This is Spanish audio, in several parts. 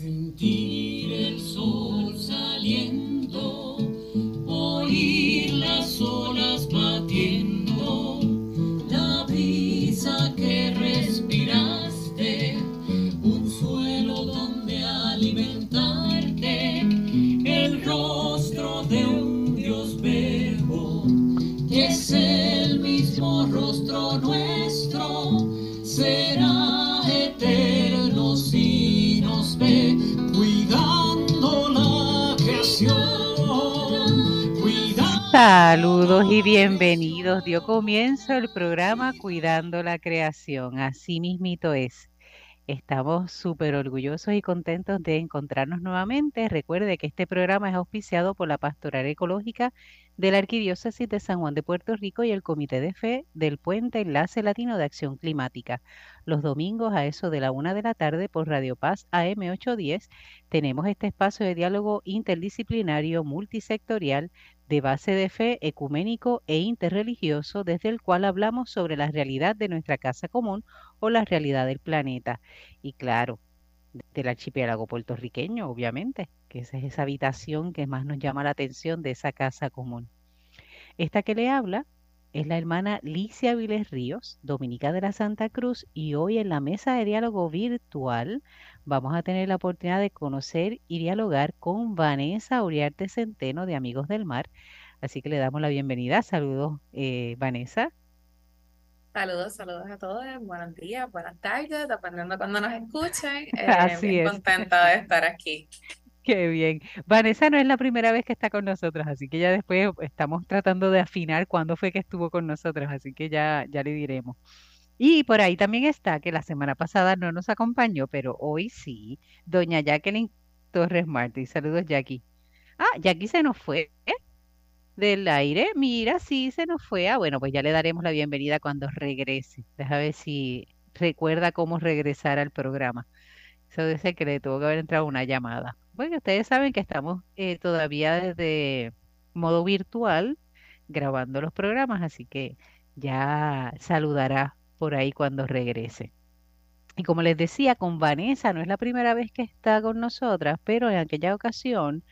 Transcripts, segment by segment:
Sentir el sol saliendo, Saludos y bienvenidos. Dio comienzo el programa Cuidando la Creación. Así mismito es. Estamos súper orgullosos y contentos de encontrarnos nuevamente. Recuerde que este programa es auspiciado por la Pastoral Ecológica de la Arquidiócesis de San Juan de Puerto Rico y el Comité de Fe del Puente Enlace Latino de Acción Climática. Los domingos a eso de la una de la tarde por Radio Paz AM 810 tenemos este espacio de diálogo interdisciplinario multisectorial de base de fe ecuménico e interreligioso desde el cual hablamos sobre la realidad de nuestra casa común o la realidad del planeta. Y claro, del archipiélago puertorriqueño, obviamente, que esa es esa habitación que más nos llama la atención de esa casa común. Esta que le habla es la hermana Licia Viles Ríos, dominica de la Santa Cruz, y hoy en la mesa de diálogo virtual vamos a tener la oportunidad de conocer y dialogar con Vanessa Uriarte Centeno de Amigos del Mar. Así que le damos la bienvenida. Saludos, eh, Vanessa. Saludos, saludos a todos, buenos días, buenas tardes, dependiendo de cuando nos escuchen. Eh, Así bien es. contenta de estar aquí. Qué bien. Vanessa no es la primera vez que está con nosotros, así que ya después estamos tratando de afinar cuándo fue que estuvo con nosotros, así que ya, ya le diremos. Y por ahí también está, que la semana pasada no nos acompañó, pero hoy sí, doña Jacqueline Torres Martí. Saludos, Jackie. Ah, Jackie se nos fue del aire. Mira, sí, se nos fue. Ah, bueno, pues ya le daremos la bienvenida cuando regrese. Deja ver si recuerda cómo regresar al programa. Eso dice que le tuvo que haber entrado una llamada. Bueno, ustedes saben que estamos eh, todavía desde modo virtual grabando los programas, así que ya saludará por ahí cuando regrese. Y como les decía, con Vanessa no es la primera vez que está con nosotras, pero en aquella ocasión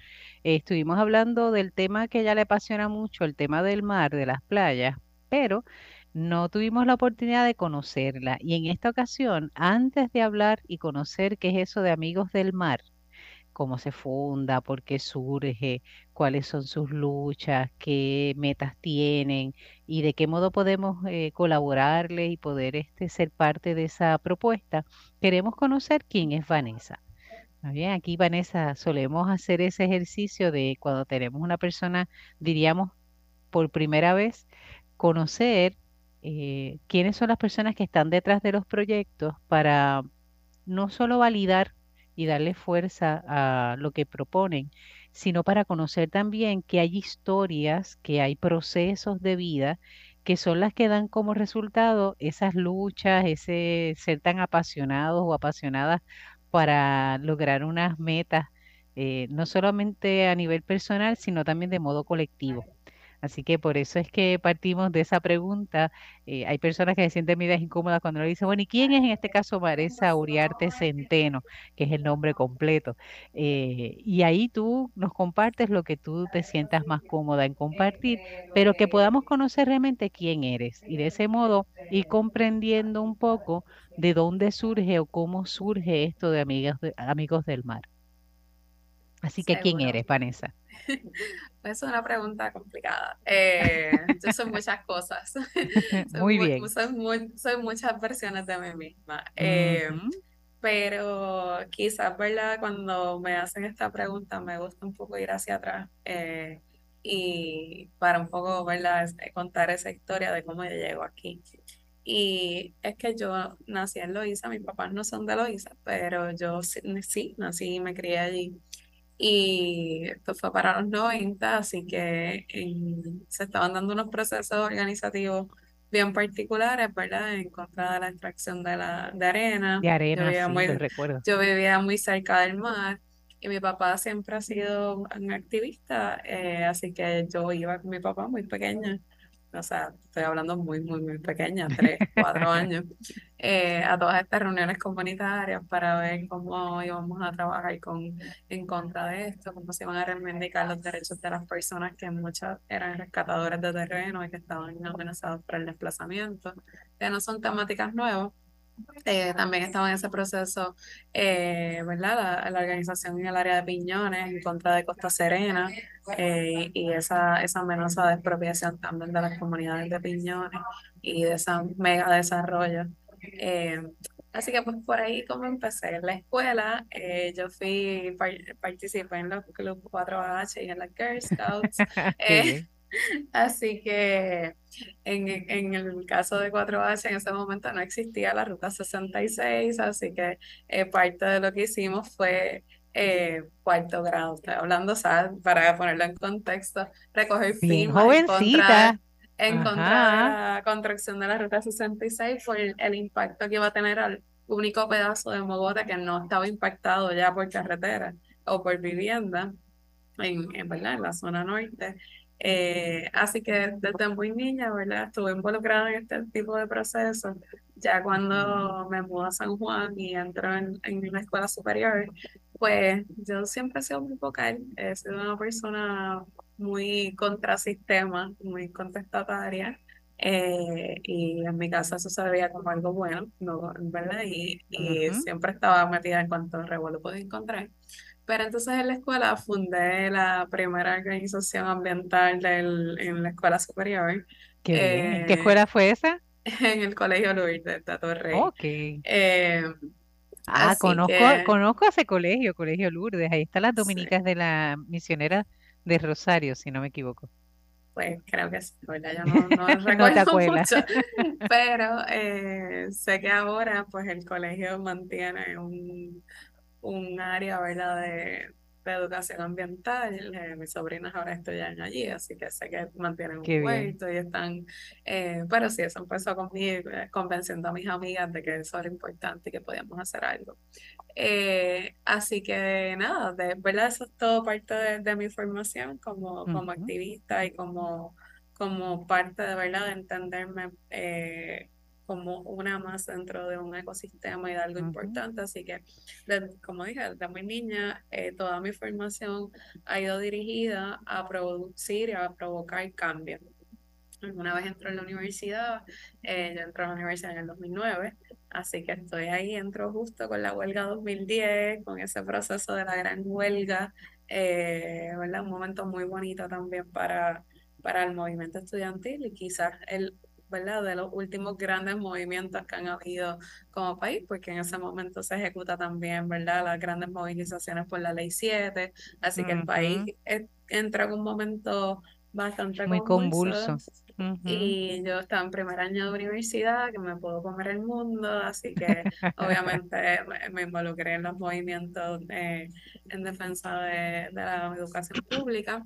eh, estuvimos hablando del tema que ella le apasiona mucho, el tema del mar, de las playas, pero no tuvimos la oportunidad de conocerla. Y en esta ocasión, antes de hablar y conocer qué es eso de Amigos del Mar, cómo se funda, por qué surge, cuáles son sus luchas, qué metas tienen y de qué modo podemos eh, colaborarle y poder este, ser parte de esa propuesta, queremos conocer quién es Vanessa. Bien, aquí Vanessa solemos hacer ese ejercicio de cuando tenemos una persona, diríamos, por primera vez, conocer eh, quiénes son las personas que están detrás de los proyectos para no solo validar y darle fuerza a lo que proponen, sino para conocer también que hay historias, que hay procesos de vida que son las que dan como resultado esas luchas, ese ser tan apasionados o apasionadas para lograr unas metas, eh, no solamente a nivel personal, sino también de modo colectivo. Así que por eso es que partimos de esa pregunta. Eh, hay personas que se sienten medidas incómodas cuando le dicen, bueno, ¿y quién es en este caso Vanessa Uriarte Centeno, que es el nombre completo? Eh, y ahí tú nos compartes lo que tú te sientas más cómoda en compartir, pero que podamos conocer realmente quién eres y de ese modo ir comprendiendo un poco de dónde surge o cómo surge esto de amigos, de- amigos del mar. Así que, ¿quién eres, Vanessa? Es una pregunta complicada. Eh, yo soy muchas cosas. Soy, Muy mu- bien. soy mu- soy muchas versiones de mí misma. Eh, pero quizás, ¿verdad? Cuando me hacen esta pregunta, me gusta un poco ir hacia atrás eh, y para un poco, ¿verdad? es- eh, Contar esa historia de cómo yo llego aquí. Y es que yo nací en Loíza, mis papás no son de Loíza, pero yo sí, nací y me crié allí. Y esto fue para los 90, así que en- se estaban dando unos procesos organizativos bien particulares, ¿verdad? En contra de la extracción de la de arena. De Yo arena, vivía sí, muy, recuerdo. yo vivía muy cerca del mar y mi papá siempre ha sido un activista, eh, así que yo iba con mi papá muy pequeña o sea, estoy hablando muy, muy, muy pequeña, tres, cuatro años, eh, a todas estas reuniones comunitarias para ver cómo íbamos a trabajar con, en contra de esto, cómo se iban a reivindicar los derechos de las personas que muchas eran rescatadores de terreno y que estaban amenazados por el desplazamiento, que no son temáticas nuevas eh, también estaba en ese proceso, eh, ¿verdad? La, la, organización en el área de Piñones en contra de Costa Serena eh, y esa, esa amenaza de expropiación también de las comunidades de Piñones y de ese mega desarrollo. Eh, así que pues por ahí como empecé en la escuela, eh, yo fui, participé en los clubes 4H y en las Girl Scouts. Así que en, en, el caso de 4H en ese momento no existía la ruta 66, así que eh, parte de lo que hicimos fue eh, cuarto grado, estoy hablando, ¿sabes? Para ponerlo en contexto, recoger firmas en contra, en contra de la contracción de la ruta 66 por el, el impacto que iba a tener al único pedazo de Mogote que no estaba impactado ya por carretera o por vivienda en, en, ¿verdad? en la zona norte. Eh, así que desde muy niña, ¿verdad? Estuve involucrada en este tipo de procesos. Ya cuando me mudé a San Juan y entro en, en una escuela superior, pues yo siempre he sido muy vocal, he sido una persona muy contrasistema, muy contestataria. Eh, y en mi casa eso se veía como algo bueno, ¿no? ¿verdad? Y, y siempre estaba metida en cuanto revuelo podía encontrar. Pero entonces en la escuela fundé la primera organización ambiental del, en la escuela superior. Qué. ¿Qué escuela fue esa? En el Colegio Lourdes de Torrey. Ok. Eh, ah, conozco, que... conozco ese colegio, Colegio Lourdes. Ahí están las dominicas sí. de la misionera de Rosario, si no me equivoco. Pues creo que sí, ¿verdad? Yo no, no recuerdo no mucho, pero eh, sé que ahora pues el colegio mantiene un, un área, ¿verdad?, de, de educación ambiental. Eh, mis sobrinas ahora estudian allí, así que sé que mantienen Qué un bien. huerto y están, eh, pero sí, eso empezó conmigo, eh, convenciendo a mis amigas de que eso era importante y que podíamos hacer algo. Eh, así que nada, de verdad eso es todo parte de, de mi formación como, como Uh -huh. activista y como, como parte de verdad de entenderme eh, como una más dentro de un ecosistema y de algo Uh -huh. importante. Así que, como dije, desde muy niña, eh, toda mi formación ha ido dirigida a producir y a provocar cambio. Una vez entré en la universidad, eh, yo entré a la universidad en el 2009, así que estoy ahí, entro justo con la huelga 2010, con ese proceso de la gran huelga, eh, ¿verdad? Un momento muy bonito también para, para el movimiento estudiantil y quizás el ¿verdad? De los últimos grandes movimientos que han habido como país, porque en ese momento se ejecuta también, ¿verdad? Las grandes movilizaciones por la ley 7, así que el país -huh. entra en un momento bastante Muy convulso. convulso. Uh -huh. Y yo estaba en primer año de universidad, que me puedo comer el mundo, así que obviamente me, me involucré en los movimientos de, en defensa de, de la educación pública,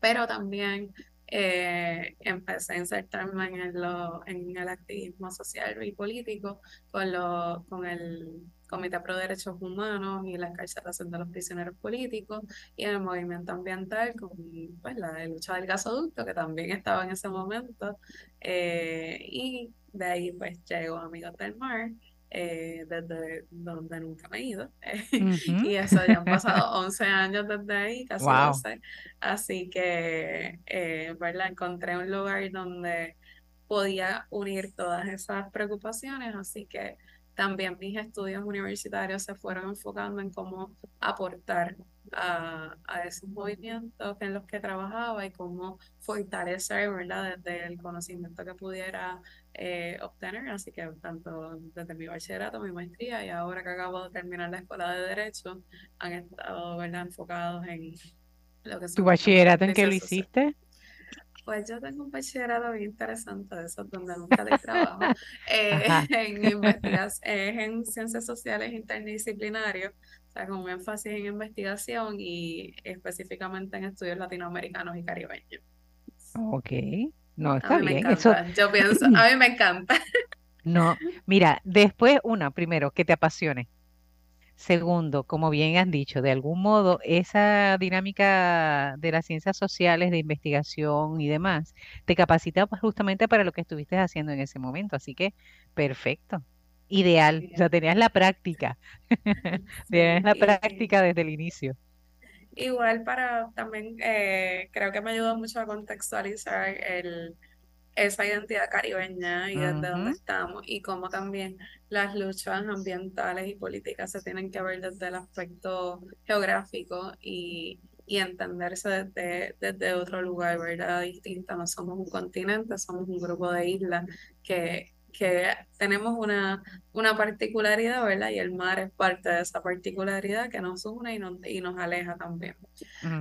pero también eh, empecé a insertarme en el, en el activismo social y político con, lo, con el Comité Pro Derechos Humanos y la encarcelación de los prisioneros políticos y en el movimiento ambiental con pues, la lucha del gasoducto que también estaba en ese momento eh, y de ahí pues llegó Amigos del Mar eh, desde donde nunca me he ido. Uh -huh. y eso ya han pasado 11 años desde ahí, casi Wow. 12. Así que, eh, ¿verdad? Encontré un lugar donde podía unir todas esas preocupaciones, así que también mis estudios universitarios se fueron enfocando en cómo aportar a, a esos movimientos en los que trabajaba y cómo fortalecer, ¿verdad? Desde el conocimiento que pudiera eh, obtener. Así que tanto desde mi bachillerato, mi maestría y ahora que acabo de terminar la escuela de Derecho, han estado, ¿verdad? Enfocados en lo que ¿Tu son las bachillerato en qué lo hiciste? Pues yo tengo un bachillerato bien interesante de esos donde nunca doy trabajo, eh, en es en ciencias sociales interdisciplinarios, sea, con un énfasis en investigación y específicamente en estudios latinoamericanos y caribeños. Ok. No, A está bien. Eso, yo pienso, a mí me encanta. no. Mira, después, una, primero, que te apasione. Segundo, como bien han dicho, de algún modo esa dinámica de las ciencias sociales, de investigación y demás, te capacita pues, justamente para lo que estuviste haciendo en ese momento. Así que, perfecto. Ideal. O sea, tenías la práctica. Tenías la práctica desde el inicio. igual para también eh, creo que me ayudó mucho a contextualizar el, esa identidad caribeña y desde dónde estamos y cómo también las luchas ambientales y políticas se tienen que ver desde el aspecto geográfico y, y entenderse desde, desde otro lugar, ¿verdad? Distinto. No somos un continente, somos un grupo de islas que, que tenemos una, una particularidad, ¿verdad? Y el mar es parte de esa particularidad que nos une y nos, y nos aleja también.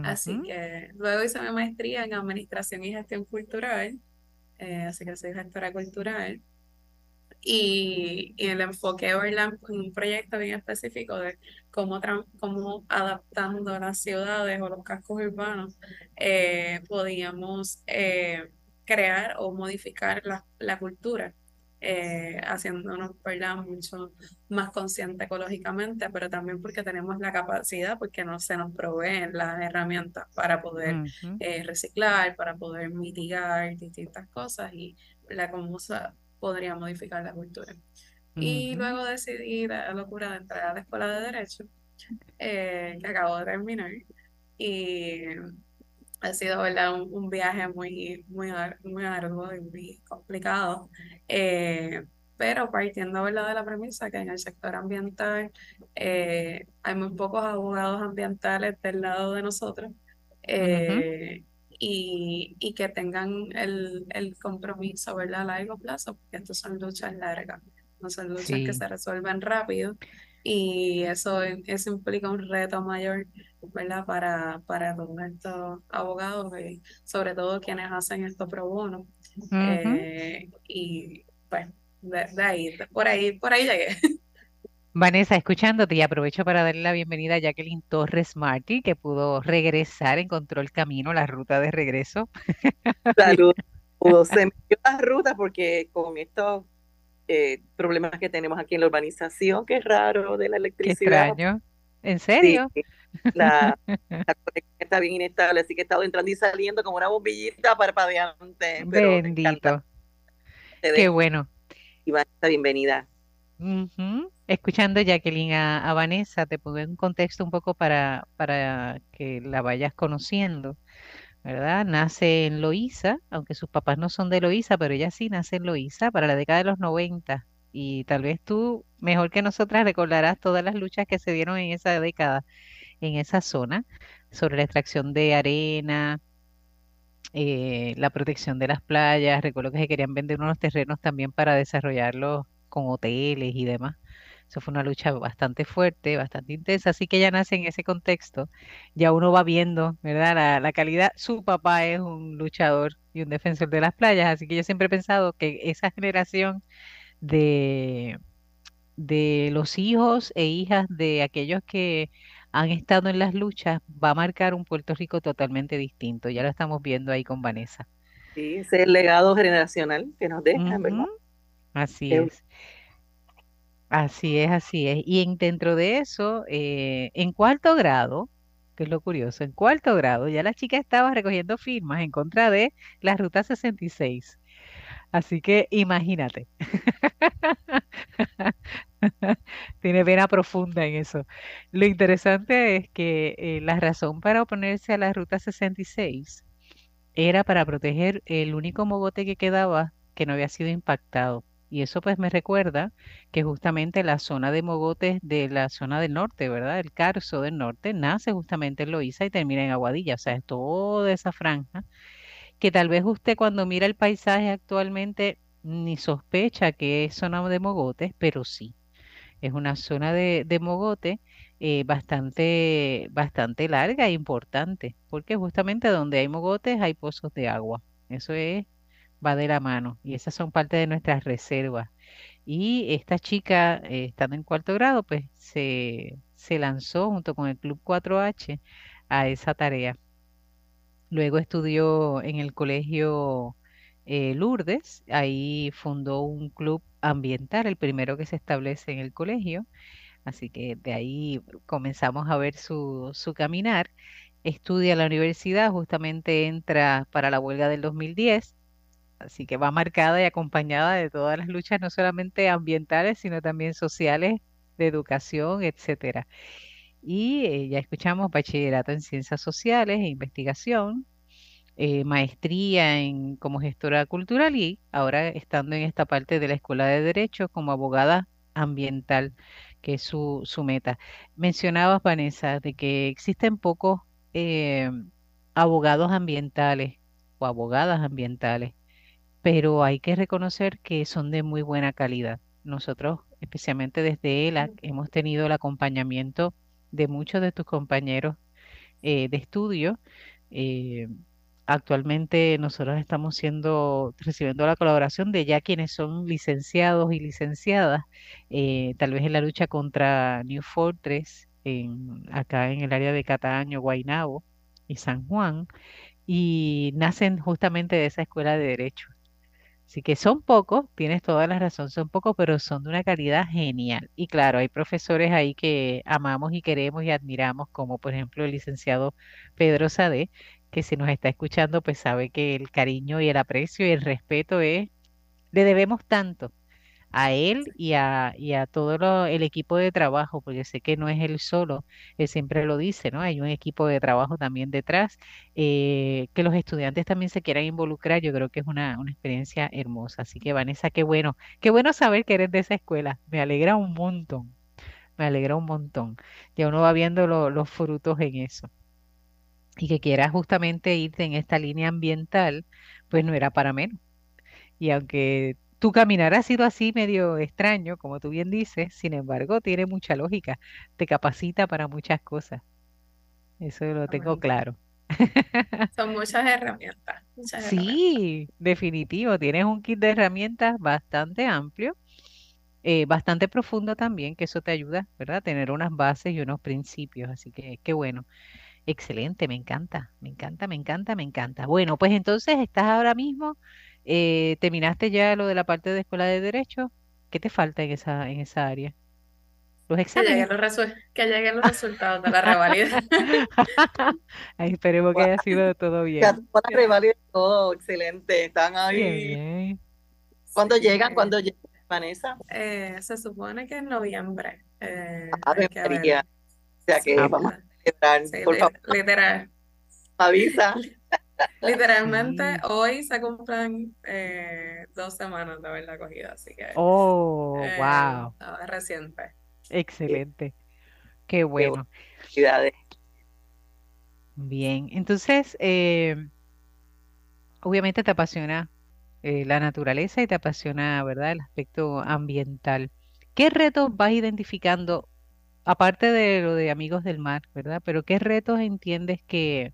Así que luego hice mi maestría en Administración y Gestión Cultural eh, así que soy gestora cultural. Y, y el enfoque, ¿verdad? En un proyecto bien específico de cómo, cómo adaptando las ciudades o los cascos urbanos eh, podíamos eh, crear o modificar la, la cultura, eh, haciéndonos, ¿verdad? Mucho más consciente ecológicamente, pero también porque tenemos la capacidad, porque no se nos proveen las herramientas para poder eh, reciclar, para poder mitigar distintas cosas y la cómo se podría modificar la cultura. Y luego decidí la locura de entrar a la escuela de Derecho, eh, que acabo de terminar. Y ha sido, ¿verdad? Un, un viaje muy, muy, muy arduo y muy complicado. Eh, pero partiendo, ¿verdad? de la premisa que en el sector ambiental eh, hay muy pocos abogados ambientales del lado de nosotros eh, y, y que tengan el, el compromiso, ¿verdad? A largo plazo, porque estas son luchas largas, no son luchas que Sí. se resuelven rápido y eso, eso implica un reto mayor ¿verdad? Para, para todos estos abogados y sobre todo quienes hacen esto pro bono. Eh, y pues de, de ahí, de- por ahí, por ahí llegué. Vanessa, escuchándote y aprovecho para darle la bienvenida a Jacqueline Torres Martí, que pudo regresar, encontró el camino, la ruta de regreso. Saludos. Se me dio la ruta porque con estos eh, problemas que tenemos aquí en la urbanización, que es raro de la Qué electricidad, extraño. ¿En sí, serio? la, la conexión está bien inestable, así que he estado entrando y saliendo como una bombillita parpadeante, pero. Bendito. Qué bueno. Iván, esta bienvenida. Ujú. Escuchando, Jacqueline, a, a Vanessa, te pongo en contexto un poco para, para que la vayas conociendo, ¿verdad? Nace en Loíza, aunque sus papás no son de Loíza, pero ella sí nace en Loíza para la década de los 90. Y tal vez tú, mejor que nosotras, recordarás todas las luchas que se dieron en esa década, en esa zona, sobre la extracción de arena, eh, la protección de las playas. Recuerdo que se querían vender unos terrenos también para desarrollarlos con hoteles y demás. Eso fue una lucha bastante fuerte, bastante intensa, así que ella nace en ese contexto. Ya uno va viendo, ¿verdad? La, la calidad. Su papá es un luchador y un defensor de las playas, así que yo siempre he pensado que esa generación de, de los hijos e hijas de aquellos que han estado en las luchas va a marcar un Puerto Rico totalmente distinto. Ya lo estamos viendo ahí con Vanessa. Sí, ese es el legado generacional que nos dejan, ¿verdad? Así Es- es. Así es, así es. Y en, dentro de eso, eh, en cuarto grado, que es lo curioso, en cuarto grado ya la chica estaba recogiendo firmas en contra de la Ruta 66. Así que imagínate, tiene pena profunda en eso. Lo interesante es que eh, la razón para oponerse a la Ruta 66 era para proteger el único mogote que quedaba que no había sido impactado. Y eso pues me recuerda que justamente la zona de mogotes de la zona del norte, ¿verdad? El Carso del norte nace justamente en Loíza y termina en Aguadilla. O sea, es toda esa franja que tal vez usted cuando mira el paisaje actualmente ni sospecha que es zona de mogotes, pero sí. Es una zona de, de mogote eh, bastante, bastante larga e importante, porque justamente donde hay mogotes hay pozos de agua. Eso es, va de la mano y esas son parte de nuestras reservas. Y esta chica, eh, estando en cuarto grado, pues se, se lanzó junto con el Club 4H a esa tarea. Luego estudió en el colegio eh, Lourdes, ahí fundó un club ambiental, el primero que se establece en el colegio Así que de ahí comenzamos a ver su, su caminar. Estudia en la universidad, justamente entra para la huelga del 2010, así que va marcada y acompañada de todas las luchas, no solamente ambientales, sino también sociales, de educación, etcétera. Y eh, ya escuchamos bachillerato en ciencias sociales e investigación, eh, maestría en, como gestora cultural y ahora estando en esta parte de la Escuela de Derecho como abogada ambiental, que es su, su meta. Mencionabas, Vanessa, de que existen pocos eh, abogados ambientales o abogadas ambientales, pero hay que reconocer que son de muy buena calidad. Nosotros, especialmente desde ELAC, hemos tenido el acompañamiento de muchos de tus compañeros eh, de estudio. Eh, actualmente nosotros estamos siendo, recibiendo la colaboración de ya quienes son licenciados y licenciadas, eh, tal vez en la lucha contra New Fortress, en, acá en el área de Cataño, Guaynabo y San Juan, y nacen justamente de esa escuela de derecho. Así que son pocos, tienes toda la razón, son pocos, pero son de una calidad genial. Y claro, hay profesores ahí que amamos y queremos y admiramos, como por ejemplo el licenciado Pedro Sade, que si nos está escuchando, pues sabe que el cariño y el aprecio y el respeto es, le debemos tanto a él y a, y a todo lo- el equipo de trabajo, porque sé que no es él solo, él siempre lo dice, ¿no? Hay un equipo de trabajo también detrás, eh, que los estudiantes también se quieran involucrar, yo creo que es una, una experiencia hermosa. Así que Vanessa, qué bueno, qué bueno saber que eres de esa escuela, me alegra un montón, me alegra un montón. Ya uno va viendo lo- los frutos en eso. Y que quieras justamente irte en esta línea ambiental, pues no era para menos. Y aunque tu caminar ha sido así medio extraño, como tú bien dices, sin embargo, tiene mucha lógica. Te capacita para muchas cosas. Eso lo tengo claro. Son muchas herramientas, muchas herramientas. Sí, definitivo. Tienes un kit de herramientas bastante amplio, eh, bastante profundo también, que eso te ayuda, ¿verdad? Tener unas bases y unos principios. Así que qué bueno. Excelente, me encanta, me encanta, me encanta, me encanta. Bueno, pues entonces estás ahora mismo, eh, terminaste ya lo de la parte de escuela de derecho. ¿Qué te falta en esa, en esa área? Los Que lleguen exámenes. los que lleguen los resultados de la revalida. Ay, esperemos que haya sido todo bien. La revalida, todo excelente. Están ahí. bien. ¿Cuándo Sí, llegan? eh, ¿Cuándo llegan, Vanessa? eh, se supone que en noviembre. eh, que ver. María. O sea que Ah, vamos a Sí, celebrar. sí, Por li- favor, literal. avisa. Literalmente hoy se cumplen eh, dos semanas de haberla cogido, así que Oh, eh, wow. es reciente. Excelente. Qué bueno. Bien. Entonces, eh, obviamente te apasiona eh, la naturaleza y te apasiona, ¿verdad? El aspecto ambiental. ¿Qué retos vas identificando, aparte de lo de Amigos del Mar, ¿verdad? Pero ¿qué retos entiendes que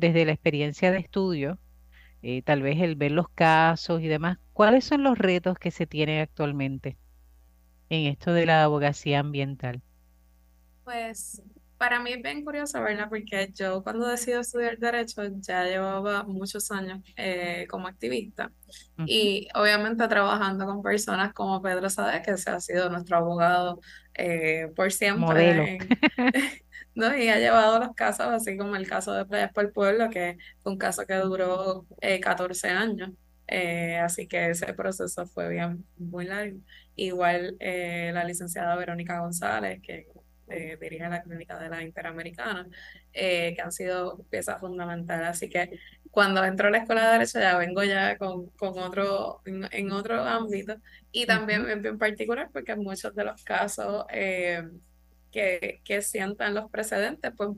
desde la experiencia de estudio, eh, tal vez el ver los casos y demás, ¿cuáles son los retos que se tienen actualmente en esto de la abogacía ambiental? Pues para mí es bien curioso, ¿verdad? Porque yo cuando decidí estudiar Derecho ya llevaba muchos años eh, como activista Ujú. y obviamente trabajando con personas como Pedro Sade, que se ha sido nuestro abogado eh, por Modelo. siempre, en- ¿no? Y ha llevado los casos, así como el caso de Playas por el Pueblo, que fue un caso que duró eh, 14 años. Eh, así que ese proceso fue bien muy largo. Igual eh, la licenciada Verónica González, que eh, dirige la clínica de la Interamericana, eh, que han sido piezas fundamentales. Así que cuando entro a la escuela de Derecho ya vengo ya con, con otro, en, en otro ámbito y también en, en particular porque muchos de los casos eh, que, que sientan los precedentes, pues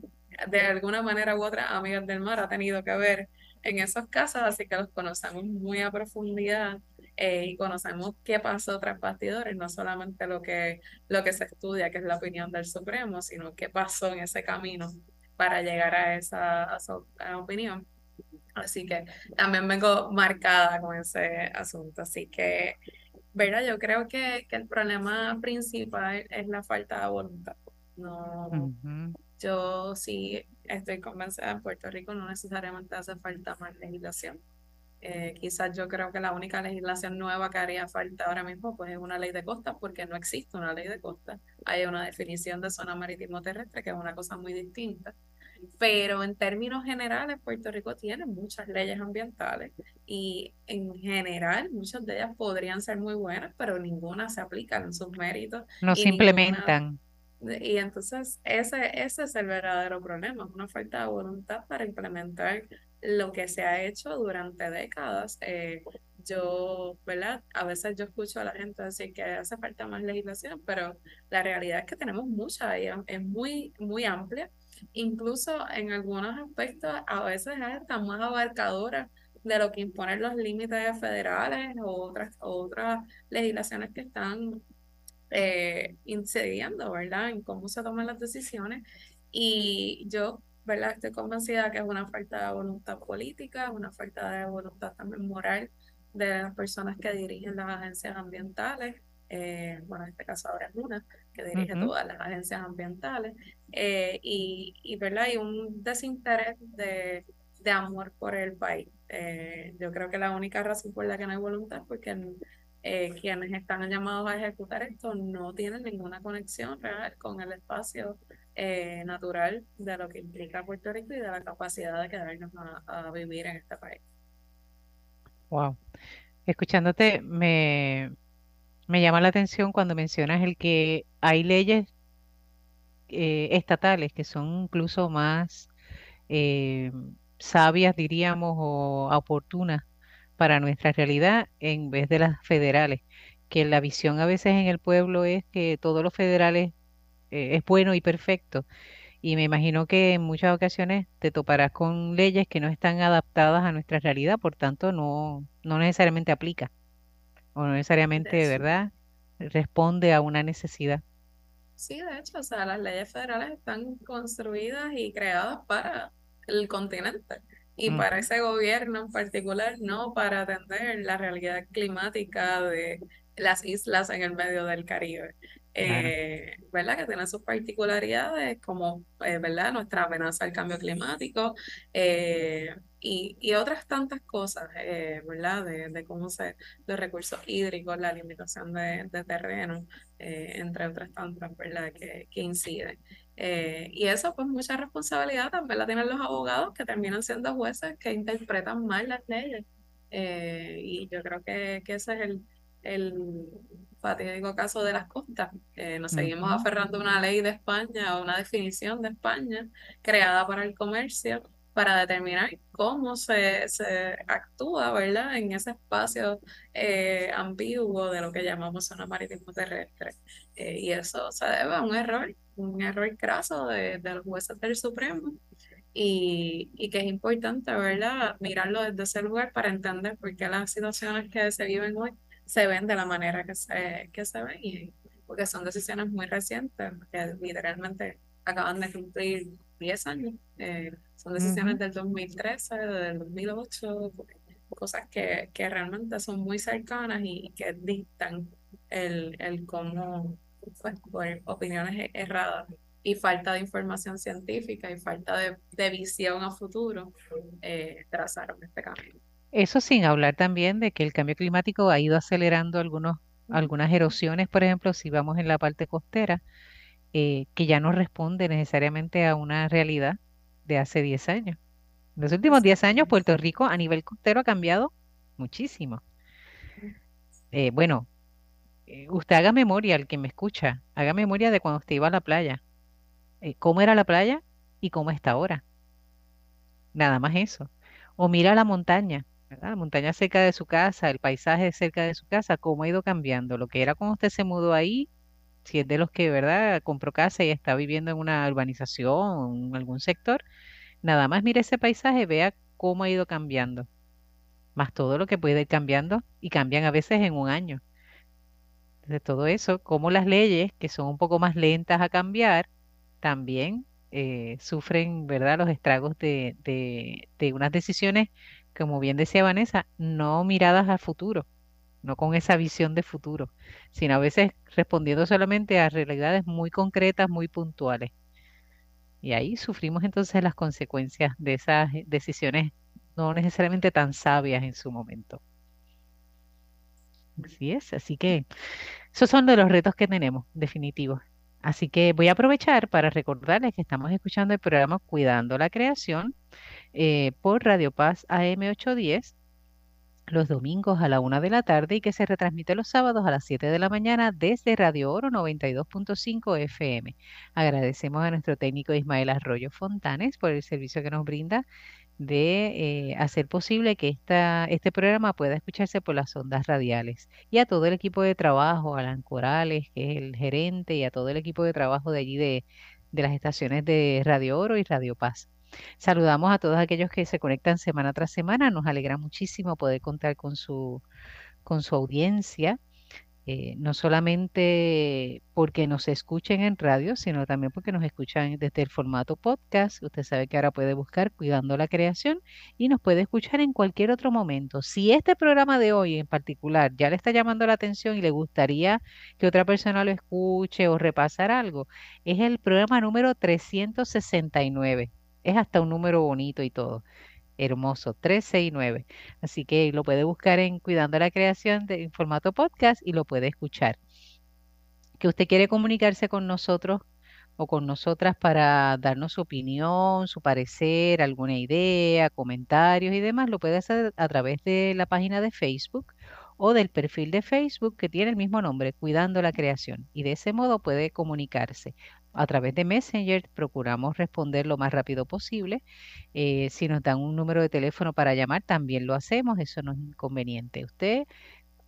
de alguna manera u otra, Amigas del Mar ha tenido que ver en esos casos, así que los conocemos muy a profundidad eh, y conocemos qué pasó tras bastidores, no solamente lo que, lo que se estudia, que es la opinión del Supremo, sino qué pasó en ese camino para llegar a esa, a esa opinión. Así que también vengo marcada con ese asunto. Así que, ¿verdad? Yo creo que, que el problema principal es la falta de voluntad. No, yo sí estoy convencida en Puerto Rico no necesariamente hace falta más legislación. Eh, quizás yo creo que la única legislación nueva que haría falta ahora mismo pues es una ley de costas porque no existe una ley de costas. Hay una definición de zona marítimo terrestre que es una cosa muy distinta. Pero en términos generales, Puerto Rico tiene muchas leyes ambientales y en general muchas de ellas podrían ser muy buenas, pero ninguna se aplica en sus méritos. No se implementan. Y entonces ese, ese es el verdadero problema, una falta de voluntad para implementar lo que se ha hecho durante décadas. Eh, yo, ¿verdad? A veces yo escucho a la gente decir que hace falta más legislación, pero la realidad es que tenemos mucha y es muy, muy amplia. Incluso en algunos aspectos a veces es hasta más abarcadora de lo que imponen los límites federales o otras, otras legislaciones que están eh, incidiendo, ¿verdad? En cómo se toman las decisiones. Y yo ¿verdad? Estoy convencida que es una falta de voluntad política, una falta de voluntad también moral de las personas que dirigen las agencias ambientales. Eh, bueno, en este caso ahora es una que dirige todas las agencias ambientales, eh, y, y, ¿verdad? y un desinterés de, de amor por el país. Eh, yo creo que la única razón por la que no hay voluntad es porque eh, quienes están llamados a ejecutar esto no tienen ninguna conexión real con el espacio eh, natural de lo que implica Puerto Rico y de la capacidad de quedarnos a, vivir en este país. Wow. Escuchándote, me, me llama la atención cuando mencionas el que hay leyes eh, estatales que son incluso más sabias, diríamos, o oportunas para nuestra realidad en vez de las federales, que la visión a veces en el pueblo es que todos los federales eh, es bueno y perfecto. Y me imagino que en muchas ocasiones te toparás con leyes que no están adaptadas a nuestra realidad, por tanto no, no necesariamente aplica o no necesariamente, ¿verdad? Responde a una necesidad. Sí, de hecho, o sea, las leyes federales están construidas y creadas para el continente y para ese gobierno en particular, no para atender la realidad climática de las islas en el medio del Caribe. Eh, ¿verdad? Que tiene sus particularidades, como, eh, ¿verdad? Nuestra amenaza al cambio climático eh, y, y, otras tantas cosas, ¿verdad? De, de, cómo se, los recursos hídricos, la limitación de, de terreno, entre otras tantas, ¿verdad? Que, que inciden. Y eso, pues, mucha responsabilidad también la tienen los abogados que terminan siendo jueces que interpretan mal las leyes. y yo creo que, que ese es el, el fatídico caso de las costas. nos seguimos aferrando a una ley de España, a una definición de España creada para el comercio para determinar cómo se, se actúa, ¿verdad?, en ese espacio eh, ambiguo de lo que llamamos zona marítimo terrestre. Eh, y eso se debe a un error, un error craso de, de los jueces del Supremo. Y, y, que es importante, ¿verdad?, mirarlo desde ese lugar para entender por qué las situaciones que se viven hoy se ven de la manera que se, que se ven, y, porque son decisiones muy recientes, que literalmente acaban de cumplir 10 años. Eh, son decisiones del 2013, del 2008, cosas que, que realmente son muy cercanas y, que dictan el, el cómo, pues, por opiniones e-, erradas y falta de información científica y falta de, de visión a futuro, eh, trazaron este camino. Eso sin hablar también de que el cambio climático ha ido acelerando algunos, algunas erosiones, por ejemplo, si vamos en la parte costera, eh, que ya no responde necesariamente a una realidad de hace 10 años. En los últimos 10 años, Puerto Rico a nivel costero ha cambiado muchísimo. Eh, bueno, eh, usted haga memoria, el que me escucha, haga memoria de cuando usted iba a la playa. ¿Cómo era la playa y cómo está ahora? Nada más eso. O mira la montaña la montaña cerca de su casa, el paisaje cerca de su casa, cómo ha ido cambiando. Lo que era cuando usted se mudó ahí, si es de los que, ¿verdad?, compró casa y está viviendo en una urbanización, en algún sector, nada más mire ese paisaje, vea cómo ha ido cambiando. Más todo lo que puede ir cambiando y cambian a veces en un año. De todo eso, como las leyes, que son un poco más lentas a cambiar, también eh, sufren, ¿verdad?, los estragos de, de, de unas decisiones como bien decía Vanessa, no miradas al futuro, no con esa visión de futuro, sino a veces respondiendo solamente a realidades muy concretas, muy puntuales. Y ahí sufrimos entonces las consecuencias de esas decisiones no necesariamente tan sabias en su momento. Así es, así que esos son de los retos que tenemos, definitivos. Así que voy a aprovechar para recordarles que estamos escuchando el programa Cuidando la Creación eh, por Radio Paz AM 810 los domingos a la una de la tarde y que se retransmite los sábados a las 7 de la mañana desde Radio Oro 92.5 FM. Agradecemos a nuestro técnico Ismael Arroyo Fontanes por el servicio que nos brinda de eh, hacer posible que esta, este programa pueda escucharse por las ondas radiales. Y a todo el equipo de trabajo, a Alan Corales, que es el gerente, y a todo el equipo de trabajo de allí de, de las estaciones de Radio Oro y Radio Paz. Saludamos a todos aquellos que se conectan semana tras semana. Nos alegra muchísimo poder contar con su, con su audiencia. Eh, no solamente porque nos escuchen en radio, sino también porque nos escuchan desde el formato podcast. Usted sabe que ahora puede buscar Cuidando la Creación y nos puede escuchar en cualquier otro momento. Si este programa de hoy en particular ya le está llamando la atención y le gustaría que otra persona lo escuche o repasar algo, es el programa número 369. Es hasta un número bonito y todo. Hermoso, 369. Así que lo puede buscar en Cuidando la Creación de, en formato podcast y lo puede escuchar. Que usted quiere comunicarse con nosotros o con nosotras para darnos su opinión, su parecer, alguna idea, comentarios y demás, lo puede hacer a través de la página de Facebook o del perfil de Facebook que tiene el mismo nombre, Cuidando la Creación. Y de ese modo puede comunicarse a través de Messenger procuramos responder lo más rápido posible. Eh, si nos dan un número de teléfono para llamar, también lo hacemos, eso no es inconveniente. Usted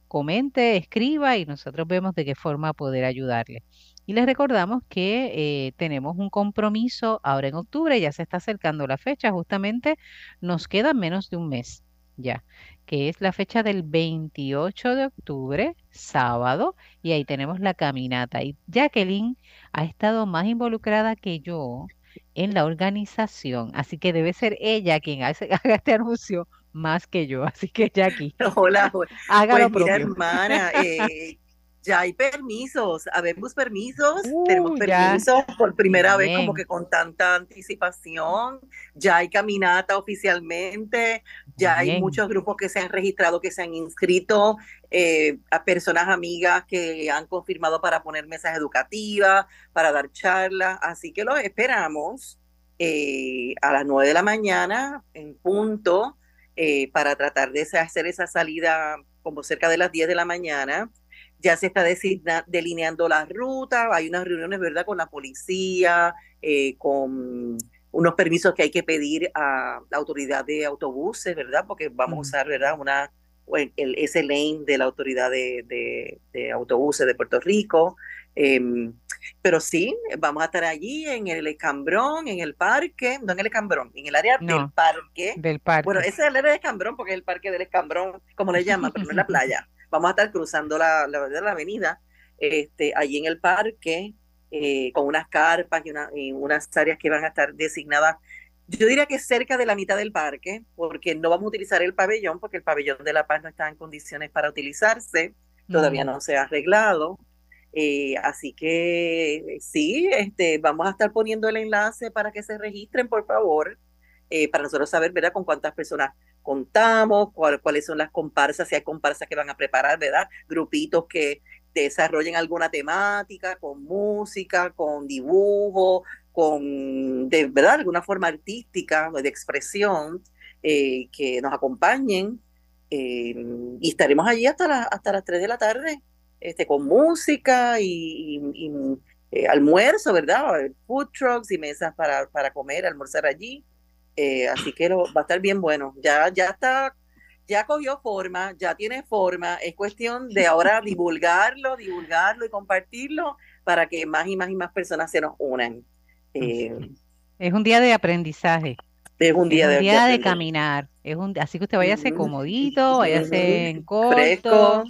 comente, escriba y nosotros vemos de qué forma poder ayudarle. Y les recordamos que eh, tenemos un compromiso ahora en octubre, ya se está acercando la fecha, justamente nos queda menos de un mes ya que es la fecha del 28 de octubre, sábado, y ahí tenemos la caminata. Y Jacqueline ha estado más involucrada que yo en la organización, así que debe ser ella quien hace, haga este anuncio más que yo. Así que Jackie, Hola, haga pues mira, hermana, eh, ya hay permisos, habemos permisos, tenemos Uh, ya. permisos por primera vez como que con tanta anticipación, ya hay caminata oficialmente, ya hay muchos grupos que se han registrado, que se han inscrito, eh, a personas amigas que han confirmado para poner mesas educativas, para dar charlas, así que los esperamos eh, a las 9 de la mañana en punto eh, para tratar de hacer esa salida como cerca de las 10 de la mañana ya se está designa- delineando la ruta, hay unas reuniones, ¿verdad?, con la policía, eh, con unos permisos que hay que pedir a la autoridad de autobuses, ¿verdad?, porque vamos a usar, ¿verdad?, una, o el, el- ese lane de la autoridad de, de- de autobuses de Puerto Rico. Em, pero sí, vamos a estar allí en el Escambrón, en el parque, no en el Escambrón, en el área del parque. del Bueno, parque. ese es el área del Escambrón porque es el parque del Escambrón, como le llaman, pero no es la playa. Vamos a estar cruzando la, la, la avenida, este, allí en el parque, eh, con unas carpas y, una- y unas áreas que van a estar designadas. Yo diría que cerca de la mitad del parque, porque no vamos a utilizar el pabellón, porque el pabellón de La Paz no está en condiciones para utilizarse, todavía no se ha arreglado. Eh, así que sí, este, vamos a estar poniendo el enlace para que se registren, por favor, eh, para nosotros saber, ¿verdad?, con cuántas personas contamos, cuál- cuáles son las comparsas, si hay comparsas que van a preparar, ¿verdad?, grupitos que desarrollen alguna temática, con música, con dibujo, con, de verdad, alguna forma artística de expresión, eh, que nos acompañen. eh, y estaremos allí hasta, la- hasta las 3 de la tarde, este, con música y, eh, almuerzo, ¿verdad? Food trucks y mesas para, para comer, almorzar allí. Eh, así que lo- va a estar bien bueno. Ya, ya está, ya cogió forma, ya tiene forma. Es cuestión de ahora divulgarlo, divulgarlo y compartirlo para que más y más y más personas se nos unan. Eh, es. Es un día de aprendizaje. es un Es día un de, de día de caminar. Es un, así que usted váyase comodito, váyase en corto, Fresco.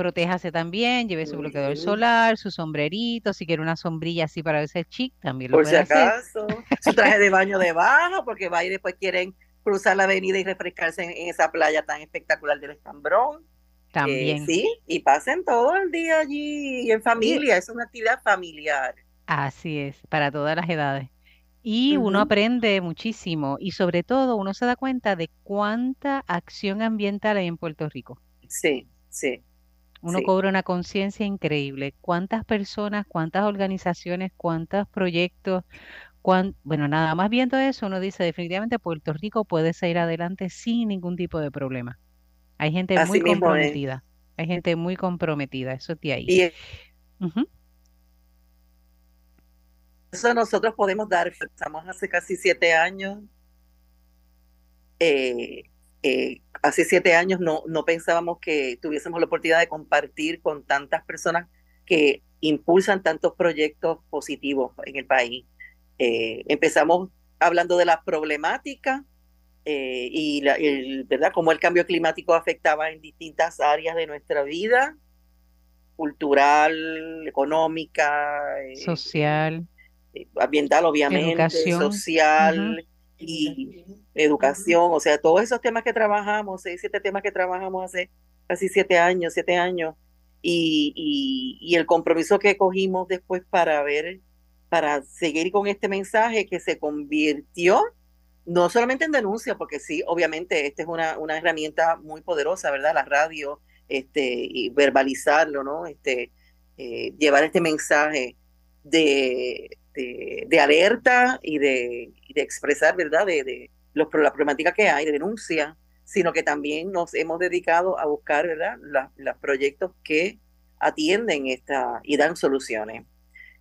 Protéjase también, lleve su bloqueador solar, su sombrerito, si quiere una sombrilla así para verse chic, también lo por si puede hacer. acaso, su traje de baño debajo, porque va y después quieren cruzar la avenida y refrescarse en, en esa playa tan espectacular del Escambrón. Eh, También. sí, y pasen todo el día allí en Y familia, es una actividad familiar. así es, para todas las edades. y uno aprende muchísimo y sobre todo uno se da cuenta de cuánta acción ambiental hay en Puerto Rico. Sí, sí, Uno sí. cobra una conciencia increíble. Cuántas personas, cuántas organizaciones, cuántos proyectos, cuán- bueno, nada más viendo eso, uno dice definitivamente Puerto Rico puede seguir adelante sin ningún tipo de problema. Hay gente muy es. comprometida, hay gente muy comprometida, eso es de ahí. Y Ujú, eso nosotros podemos dar, estamos hace casi siete años, eh, eh, hace siete años no, no pensábamos que tuviésemos la oportunidad de compartir con tantas personas que impulsan tantos proyectos positivos en el país. Eh, empezamos hablando de las problemáticas eh, y la, el, ¿verdad? cómo el cambio climático afectaba en distintas áreas de nuestra vida, cultural, económica, Social, ambiental, obviamente, educación. social y educación, o sea, todos esos temas que trabajamos, seis, siete temas que trabajamos hace casi siete años, siete años, y, y, y el compromiso que cogimos después para ver, para seguir con este mensaje que se convirtió no solamente en denuncia, porque sí, obviamente esta es una, una herramienta muy poderosa, ¿verdad? La radio, este, y verbalizarlo, ¿no? Este, eh, llevar este mensaje de, de, de alerta y de, y de, expresar, ¿verdad? De, de los, la problemática que hay, de denuncia, sino que también nos hemos dedicado a buscar, ¿verdad? Los proyectos que atienden esta y dan soluciones.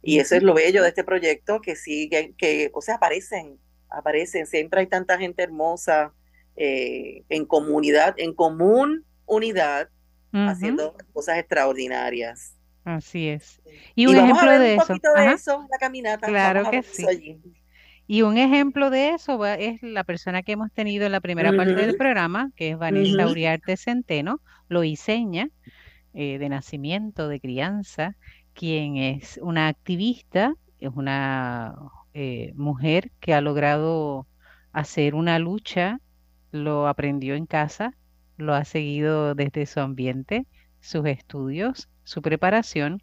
Y eso es lo bello de este proyecto, que sigue, que, o sea, aparecen, aparecen, siempre hay tanta gente hermosa eh, en comunidad, en común unidad, haciendo cosas extraordinarias. Así es. Y Y un vamos a ejemplo ver de un eso, poquito de eso, la caminata, claro vamos que sí. allí. Y un ejemplo de eso va- es la persona que hemos tenido en la primera parte del programa, que es Vanessa. Uriarte Centeno, loiseña, eh, de nacimiento, de crianza, quien es una activista, es una eh, mujer que ha logrado hacer una lucha, lo aprendió en casa, lo ha seguido desde su ambiente, sus estudios, su preparación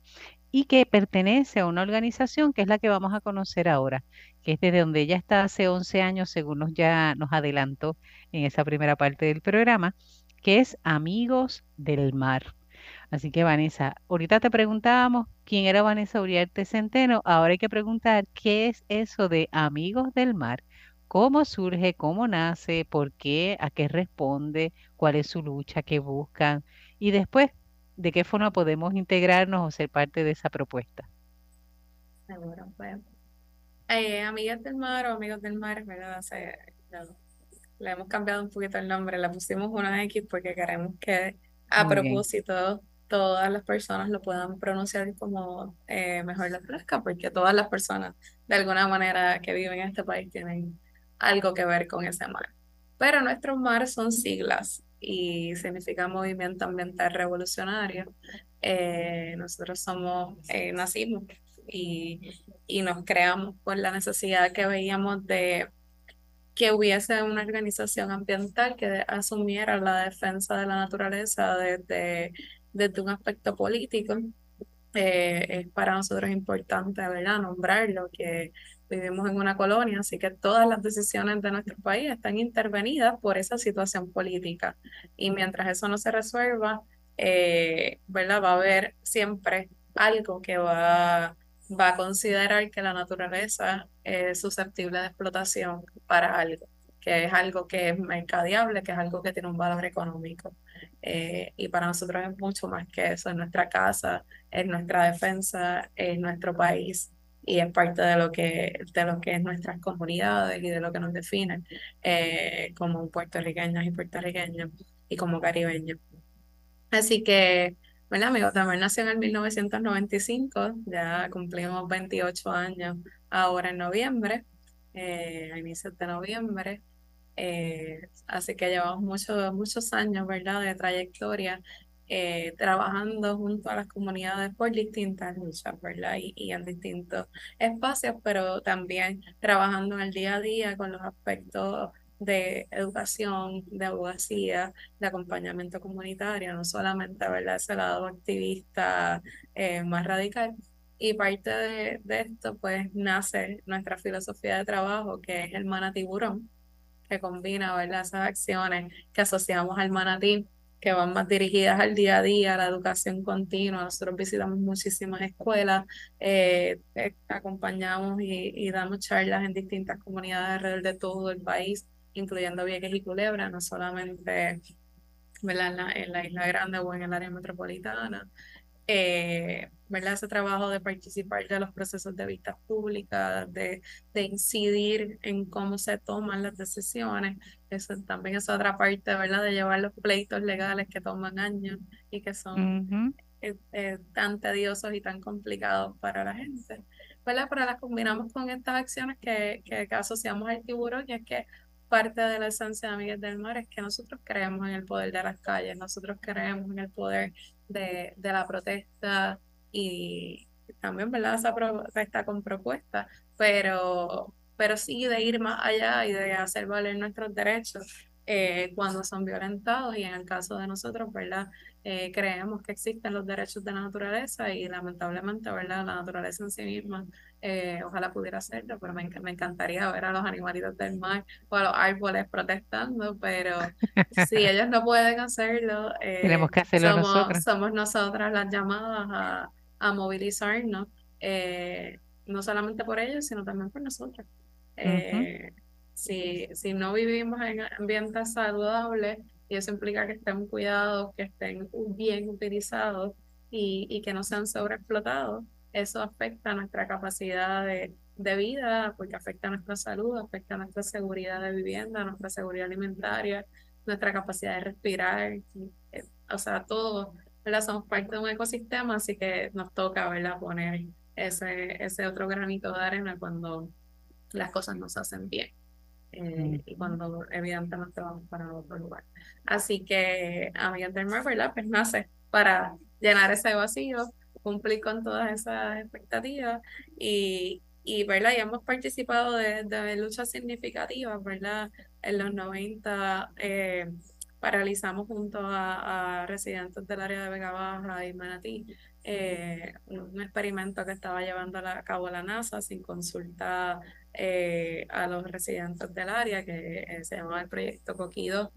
y que pertenece a una organización que es la que vamos a conocer ahora, que es desde donde ella está hace 11 años, según nos ya nos adelantó en esa primera parte del programa, que es Amigos del Mar. Así que Vanessa, ahorita te preguntábamos quién era Vanessa Uriarte Centeno, ahora hay que preguntar qué es eso de Amigos del Mar, cómo surge, cómo nace, por qué, a qué responde, cuál es su lucha, qué buscan y después de qué forma podemos integrarnos o ser parte de esa propuesta. Seguro, pues. Eh, amigas del mar o amigos del mar, ¿verdad? No, le hemos cambiado un poquito el nombre, le pusimos una X porque queremos que a Muy bien. propósito todas las personas lo puedan pronunciar como eh, mejor les plazca, porque todas las personas de alguna manera que viven en este país tienen algo que ver con ese mar. Pero nuestros mares son siglas y significa Movimiento Ambiental Revolucionario. Eh, nosotros somos, eh, nacimos y, y nos creamos por la necesidad que veíamos de que hubiese una organización ambiental que asumiera la defensa de la naturaleza desde, desde un aspecto político. Eh, es para nosotros importante, ¿verdad?, nombrarlo, que vivimos en una colonia, así que todas las decisiones de nuestro país están intervenidas por esa situación política. Y mientras eso no se resuelva, eh, ¿verdad?, va a haber siempre algo que va, va a considerar que la naturaleza es susceptible de explotación para algo, que es algo que es mercadeable, que es algo que tiene un valor económico. Eh, y para nosotros es mucho más que eso, es nuestra casa, es nuestra defensa, es nuestro país y es parte de lo que, de lo que es nuestras comunidades y de lo que nos define eh, como puertorriqueños y puertorriqueños y como caribeños. Así que, ¿verdad, amigos? También nació en el 1995, ya cumplimos 28 años ahora en noviembre, eh, a inicios de noviembre. Eh, así que llevamos muchos, muchos años, ¿verdad?, de trayectoria eh, trabajando junto a las comunidades por distintas luchas, ¿verdad? Y, y en distintos espacios, pero también trabajando en el día a día con los aspectos de educación, de abogacía, de acompañamiento comunitario, no solamente, ¿verdad?, ese lado activista eh, más radical, Y parte de, de esto, pues, nace nuestra filosofía de trabajo, que es el manatiburón, que combina, ¿verdad? Esas acciones que asociamos al manatí, que van más dirigidas al día a día, a la educación continua. Nosotros visitamos muchísimas escuelas, eh, eh, acompañamos y, y damos charlas en distintas comunidades alrededor de todo el país, incluyendo Vieques y Culebra, no solamente. En la, en la Isla Grande o en el área metropolitana. Eh, ¿verdad? Ese trabajo de participar de los procesos de vistas públicas, de, de incidir en cómo se toman las decisiones. Eso también es otra parte, ¿verdad? De llevar los pleitos legales que toman años y que son Ujú. eh, eh, tan tediosos y tan complicados para la gente. ¿Verdad? Pero las combinamos con estas acciones que, que, que asociamos al tiburón y es que parte de la esencia de Miguel del Mar es que nosotros creemos en el poder de las calles, nosotros creemos en el poder de, de la protesta y también, ¿verdad? Esa protesta con propuestas, pero, pero sí de ir más allá y de hacer valer nuestros derechos eh, cuando son violentados y en el caso de nosotros, ¿verdad? Eh, creemos que existen los derechos de la naturaleza y lamentablemente, ¿verdad? La naturaleza en sí misma, eh, ojalá pudiera hacerlo, pero me, me encantaría ver a los animalitos del mar o a los árboles protestando, pero si ellos no pueden hacerlo, Tenemos eh, que hacerlo somos, nosotros. somos nosotras las llamadas a, a movilizarnos, no solamente por ellos, sino también por nosotros. Ujú. Eh, si, si no vivimos en ambientes saludables, y eso implica que estén cuidados, que estén bien utilizados y, y que no sean sobreexplotados, eso afecta nuestra capacidad de, de vida, porque afecta nuestra salud, afecta nuestra seguridad de vivienda, nuestra seguridad alimentaria, nuestra capacidad de respirar, eh, o sea, todo, ¿verdad? Somos parte de un ecosistema, así que nos toca, ¿verdad? Poner ese, ese otro granito de arena cuando las cosas no se hacen bien. Eh, y cuando evidentemente vamos para otro lugar. Así que Amigas del Mar, ¿verdad? Pues nace para llenar ese vacío, cumplir con todas esas expectativas y, y ¿verdad? Y hemos participado de, de luchas significativas, ¿verdad? En los 90 eh, paralizamos junto a, a residentes del área de Vega Baja y Manatí eh, un experimento que estaba llevando a cabo la NASA sin consultar eh, a los residentes del área, que eh, se llamaba el proyecto Coquido.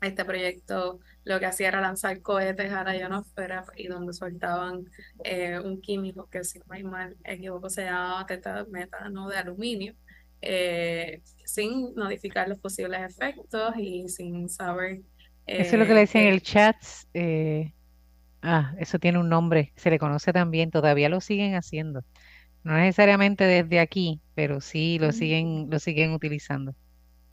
Este proyecto lo que hacía era lanzar cohetes a la ionosfera y donde soltaban eh, un químico que, si no me mal equivoco, se llamaba metano de aluminio, sin notificar los posibles efectos y sin saber Eso es lo que le eh, decía en el chat. eh, ah, eso tiene un nombre, se le conoce también, todavía lo siguen haciendo. No necesariamente desde aquí, pero sí lo siguen, lo siguen utilizando.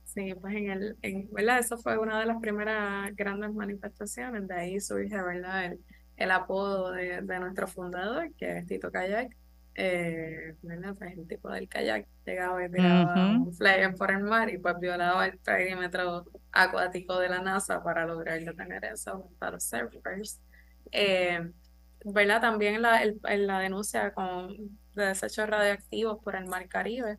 Sí, pues en el, en, ¿verdad? Eso fue una de las primeras grandes manifestaciones, de ahí surge, ¿verdad? El, el apodo de, de nuestro fundador, que es Tito Kayak, eh, ¿verdad? Pues el tipo del kayak llegaba y tiraba un flyer por el mar y pues violaba el perímetro acuático de la NASA para lograr detener eso para los surfers. Eh, ¿verdad? También la, el- en la denuncia con de desechos radioactivos por el mar Caribe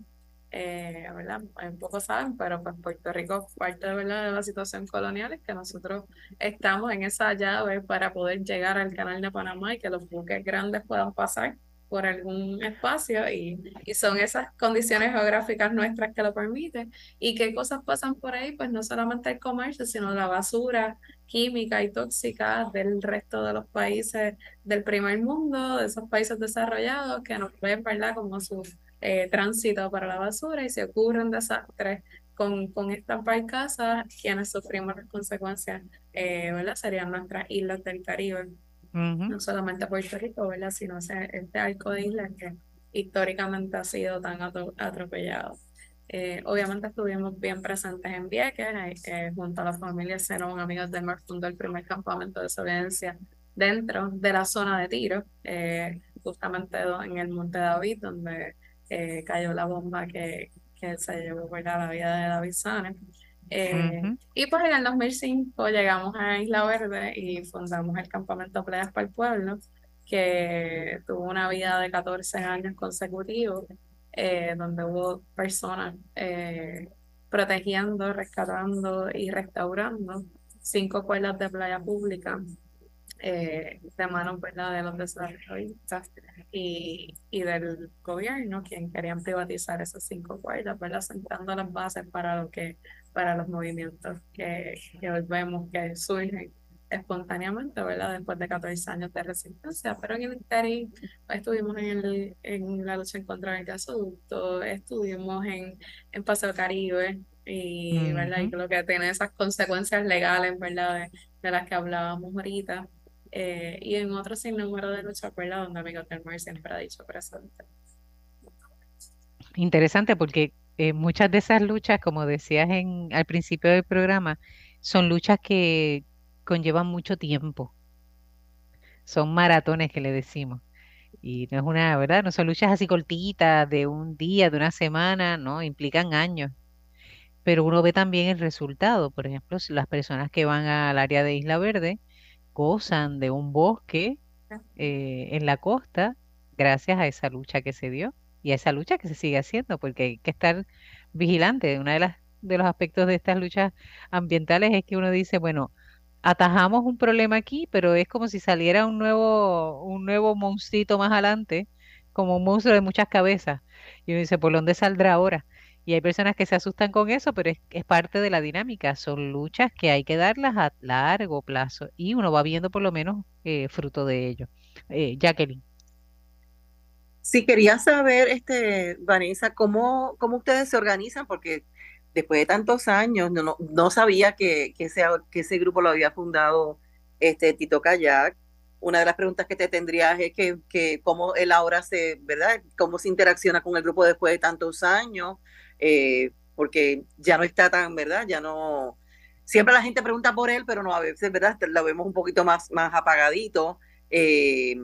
eh, ¿verdad? Pocos saben, pero pues Puerto Rico, parte ¿verdad? de la situación colonial es que nosotros estamos en esa llave para poder llegar al canal de Panamá y que los buques grandes puedan pasar por algún espacio y, y son esas condiciones geográficas nuestras que lo permiten. ¿Y qué cosas pasan por ahí? Pues no solamente el comercio, sino la basura química y tóxica del resto de los países del primer mundo, de esos países desarrollados que nos ven, ¿verdad? Como su eh, tránsito para la basura y si ocurren desastres con, con estas barcazas, quienes sufrimos las consecuencias, eh, ¿verdad? Serían nuestras islas del Caribe, no solamente Puerto Rico, ¿verdad? Sino ese- este arco de islas que históricamente ha sido tan atropellado. Eh, obviamente estuvimos bien presentes en Vieques, eh, junto a la familia Zenón, Amigos del Mar, fundó el primer campamento de sobrevivencia dentro de la zona de tiro, eh, justamente en el Monte David, donde eh, cayó la bomba que, que se llevó ¿verdad? la vida de David Sanes. Eh, y pues en el 2005 llegamos a Isla Verde y fundamos el campamento Playas para el Pueblo, que tuvo una vida de 14 años consecutivos, eh, donde hubo personas eh, protegiendo, rescatando y restaurando cinco cuerdas de playa pública eh, de manos ¿verdad? de los desarrollistas y, y del gobierno, quien querían privatizar esas cinco cuerdas, ¿verdad? sentando las bases para lo que para los movimientos que, que hoy vemos que surgen espontáneamente, ¿verdad? Después de 14 años de resistencia, pero en el interín estuvimos en, el, en la lucha en contra del gasoducto, estuvimos en, en Paseo Caribe y, ¿verdad? Y lo que tiene esas consecuencias legales, ¿verdad? De, de las que hablábamos ahorita. Eh, y en otro sinnúmero de luchas, ¿verdad? Donde Amigo del Mar siempre ha dicho presente. Interesante porque eh, muchas de esas luchas, como decías en, al principio del programa, son luchas que conllevan mucho tiempo. Son maratones que le decimos. Y no es una, ¿verdad? No son luchas así cortitas de un día, de una semana, no, implican años. Pero uno ve también el resultado. Por ejemplo, si las personas que van al área de Isla Verde gozan de un bosque eh, en la costa gracias a esa lucha que se dio y a esa lucha que se sigue haciendo, porque hay que estar vigilante. Una de las de los aspectos de estas luchas ambientales es que uno dice, bueno, atajamos un problema aquí, pero es como si saliera un nuevo, un nuevo monstruito más adelante, como un monstruo de muchas cabezas. Y uno dice, ¿por dónde saldrá ahora? Y hay personas que se asustan con eso, pero es, es parte de la dinámica. Son luchas que hay que darlas a largo plazo y uno va viendo por lo menos eh, fruto de ello. Eh, Jacqueline. Sí, quería saber, este, Vanessa, cómo, cómo ustedes se organizan, porque después de tantos años, no, no, no sabía que, que, ese, que ese grupo lo había fundado este Tito Kayak. Una de las preguntas que te tendría es que, que cómo él ahora se, ¿verdad? Cómo se interacciona con el grupo después de tantos años, eh, porque ya no está tan, ¿verdad? Ya no, siempre la gente pregunta por él, pero no, a veces, ¿verdad? Lo vemos un poquito más, más apagadito. Eh,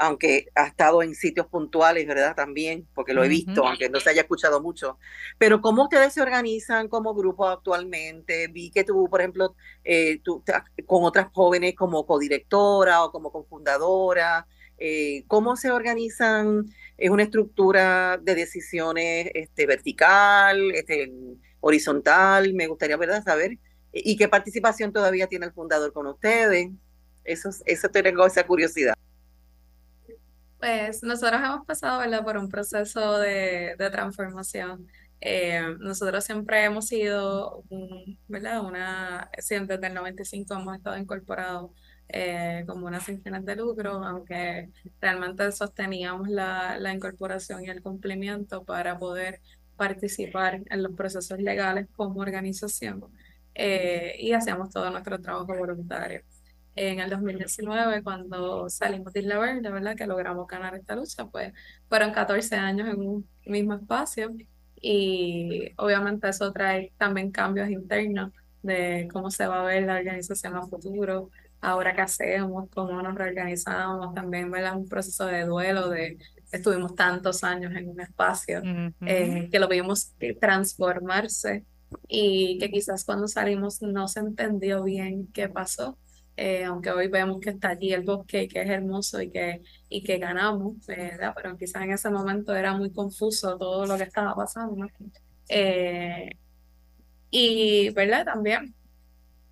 aunque ha estado en sitios puntuales, ¿verdad? También, porque lo he visto, aunque no se haya escuchado mucho. Pero ¿cómo ustedes se organizan como grupo actualmente? Vi que tú, por ejemplo, eh, tú, con otras jóvenes como codirectora o como cofundadora, eh, ¿cómo se organizan? ¿Es una estructura de decisiones este, vertical, este, horizontal? Me gustaría, ¿verdad?, saber. ¿Y qué participación todavía tiene el fundador con ustedes? Eso, eso tengo esa curiosidad. Pues nosotros hemos pasado, ¿verdad? por un proceso de, de transformación. Eh, nosotros siempre hemos sido, ¿verdad? Una, siempre desde el 95 hemos estado incorporados eh, como una sin de lucro, aunque realmente sosteníamos la, la incorporación y el cumplimiento para poder participar en los procesos legales como organización eh, y hacíamos todo nuestro trabajo voluntario en el 2019 cuando salimos de Isla Verde, ¿verdad? Que logramos ganar esta lucha, pues fueron 14 años en un mismo espacio y obviamente eso trae también cambios internos de cómo se va a ver la organización a futuro, ahora qué hacemos, cómo nos reorganizamos, también ¿verdad? un proceso de duelo de estuvimos tantos años en un espacio eh, que lo vimos transformarse y que quizás cuando salimos no se entendió bien qué pasó eh, aunque hoy vemos que está allí el bosque y que es hermoso y que, y que ganamos, ¿verdad? pero quizás en ese momento era muy confuso todo lo que estaba pasando. Eh, y, ¿verdad? También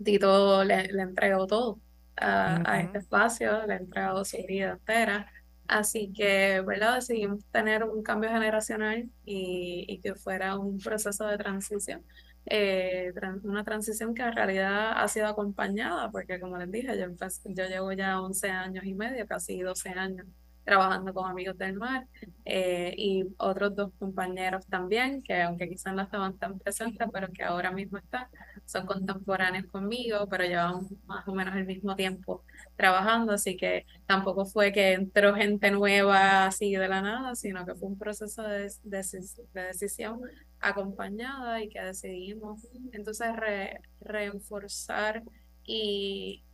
Tito le, le entregó todo a, a, este espacio, le entregó su vida entera. Así que, ¿verdad? Decidimos tener un cambio generacional y, y que fuera un proceso de transición eh, una transición que en realidad ha sido acompañada, porque como les dije, yo, yo llevo ya 11 años y medio, casi 12 años trabajando con Amigos del Mar eh, y otros dos compañeros también, que aunque quizás no estaban tan presentes, pero que ahora mismo están, son contemporáneos conmigo, pero llevamos más o menos el mismo tiempo trabajando, así que tampoco fue que entró gente nueva así de la nada, sino que fue un proceso de, de, decisión acompañada y que decidimos entonces re, reforzar y,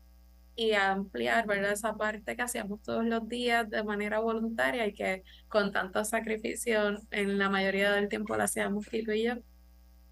y ampliar, ¿verdad? Esa parte que hacíamos todos los días de manera voluntaria y que con tanto sacrificio en la mayoría del tiempo la hacíamos Kiko y yo,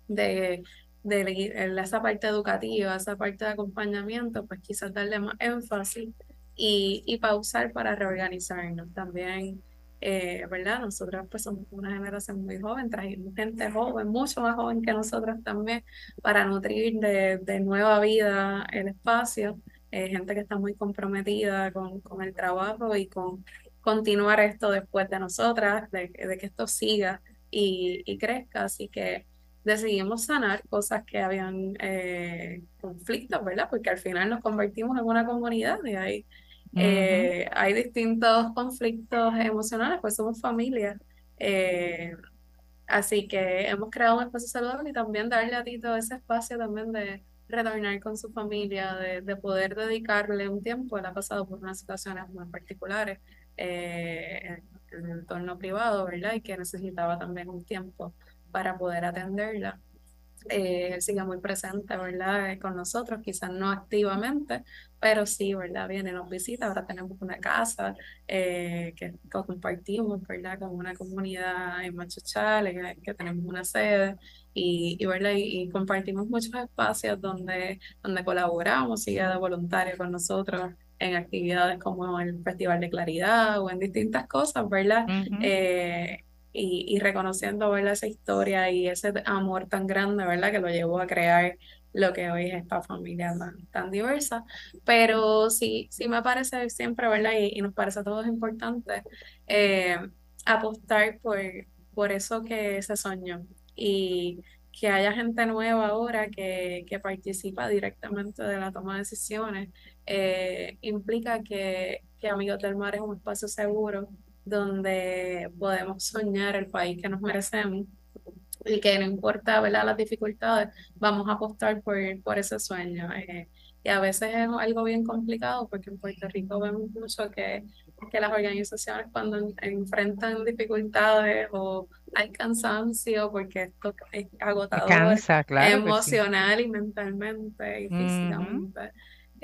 de, de, esa parte educativa, esa parte de acompañamiento, pues quizás darle más énfasis y, y pausar para reorganizarnos. También, eh, ¿verdad? Nosotros pues somos una generación muy joven, trajimos gente joven, mucho más joven que nosotros también, para nutrir de, de nueva vida el espacio eh, gente que está muy comprometida con, con el trabajo y con continuar esto después de nosotras, de, de que esto siga y, y crezca. Así que decidimos sanar cosas que habían eh, conflictos, ¿verdad? Porque al final nos convertimos en una comunidad y hay, eh, hay distintos conflictos emocionales, pues somos familia. Eh, así que hemos creado un espacio saludable y también darle a Tito ese espacio también de retornar con su familia, de, de poder dedicarle un tiempo. Él ha pasado por unas situaciones muy particulares en el entorno privado, ¿verdad? Y que necesitaba también un tiempo para poder atenderla. Eh, él sigue muy presente, ¿verdad? Eh, con nosotros, quizás no activamente, pero sí, ¿verdad? Viene, nos visita, ahora tenemos una casa eh, que, compartimos, ¿verdad? Con una comunidad en Machuchal, que, tenemos una sede y, y ¿verdad? Y, compartimos muchos espacios donde, donde colaboramos, sigue de voluntario con nosotros en actividades como el Festival de Claridad o en distintas cosas, ¿verdad? Y, y reconociendo ¿verdad? esa historia y ese amor tan grande, ¿verdad? Que lo llevó a crear lo que hoy es esta familia tan, diversa. Pero sí, sí me parece siempre, ¿verdad? Y, y nos parece a todos importante eh, apostar por, por eso que se soñó y que haya gente nueva ahora que, que participa directamente de la toma de decisiones, eh, implica que, que Amigos del Mar es un espacio seguro donde podemos soñar el país que nos merecemos y que no importa ¿verdad? las dificultades, vamos a apostar por, por ese sueño. Eh, y a veces es algo bien complicado porque en Puerto Rico vemos mucho que, que las organizaciones cuando enfrentan dificultades o hay cansancio porque esto es agotador emocional y mentalmente y físicamente.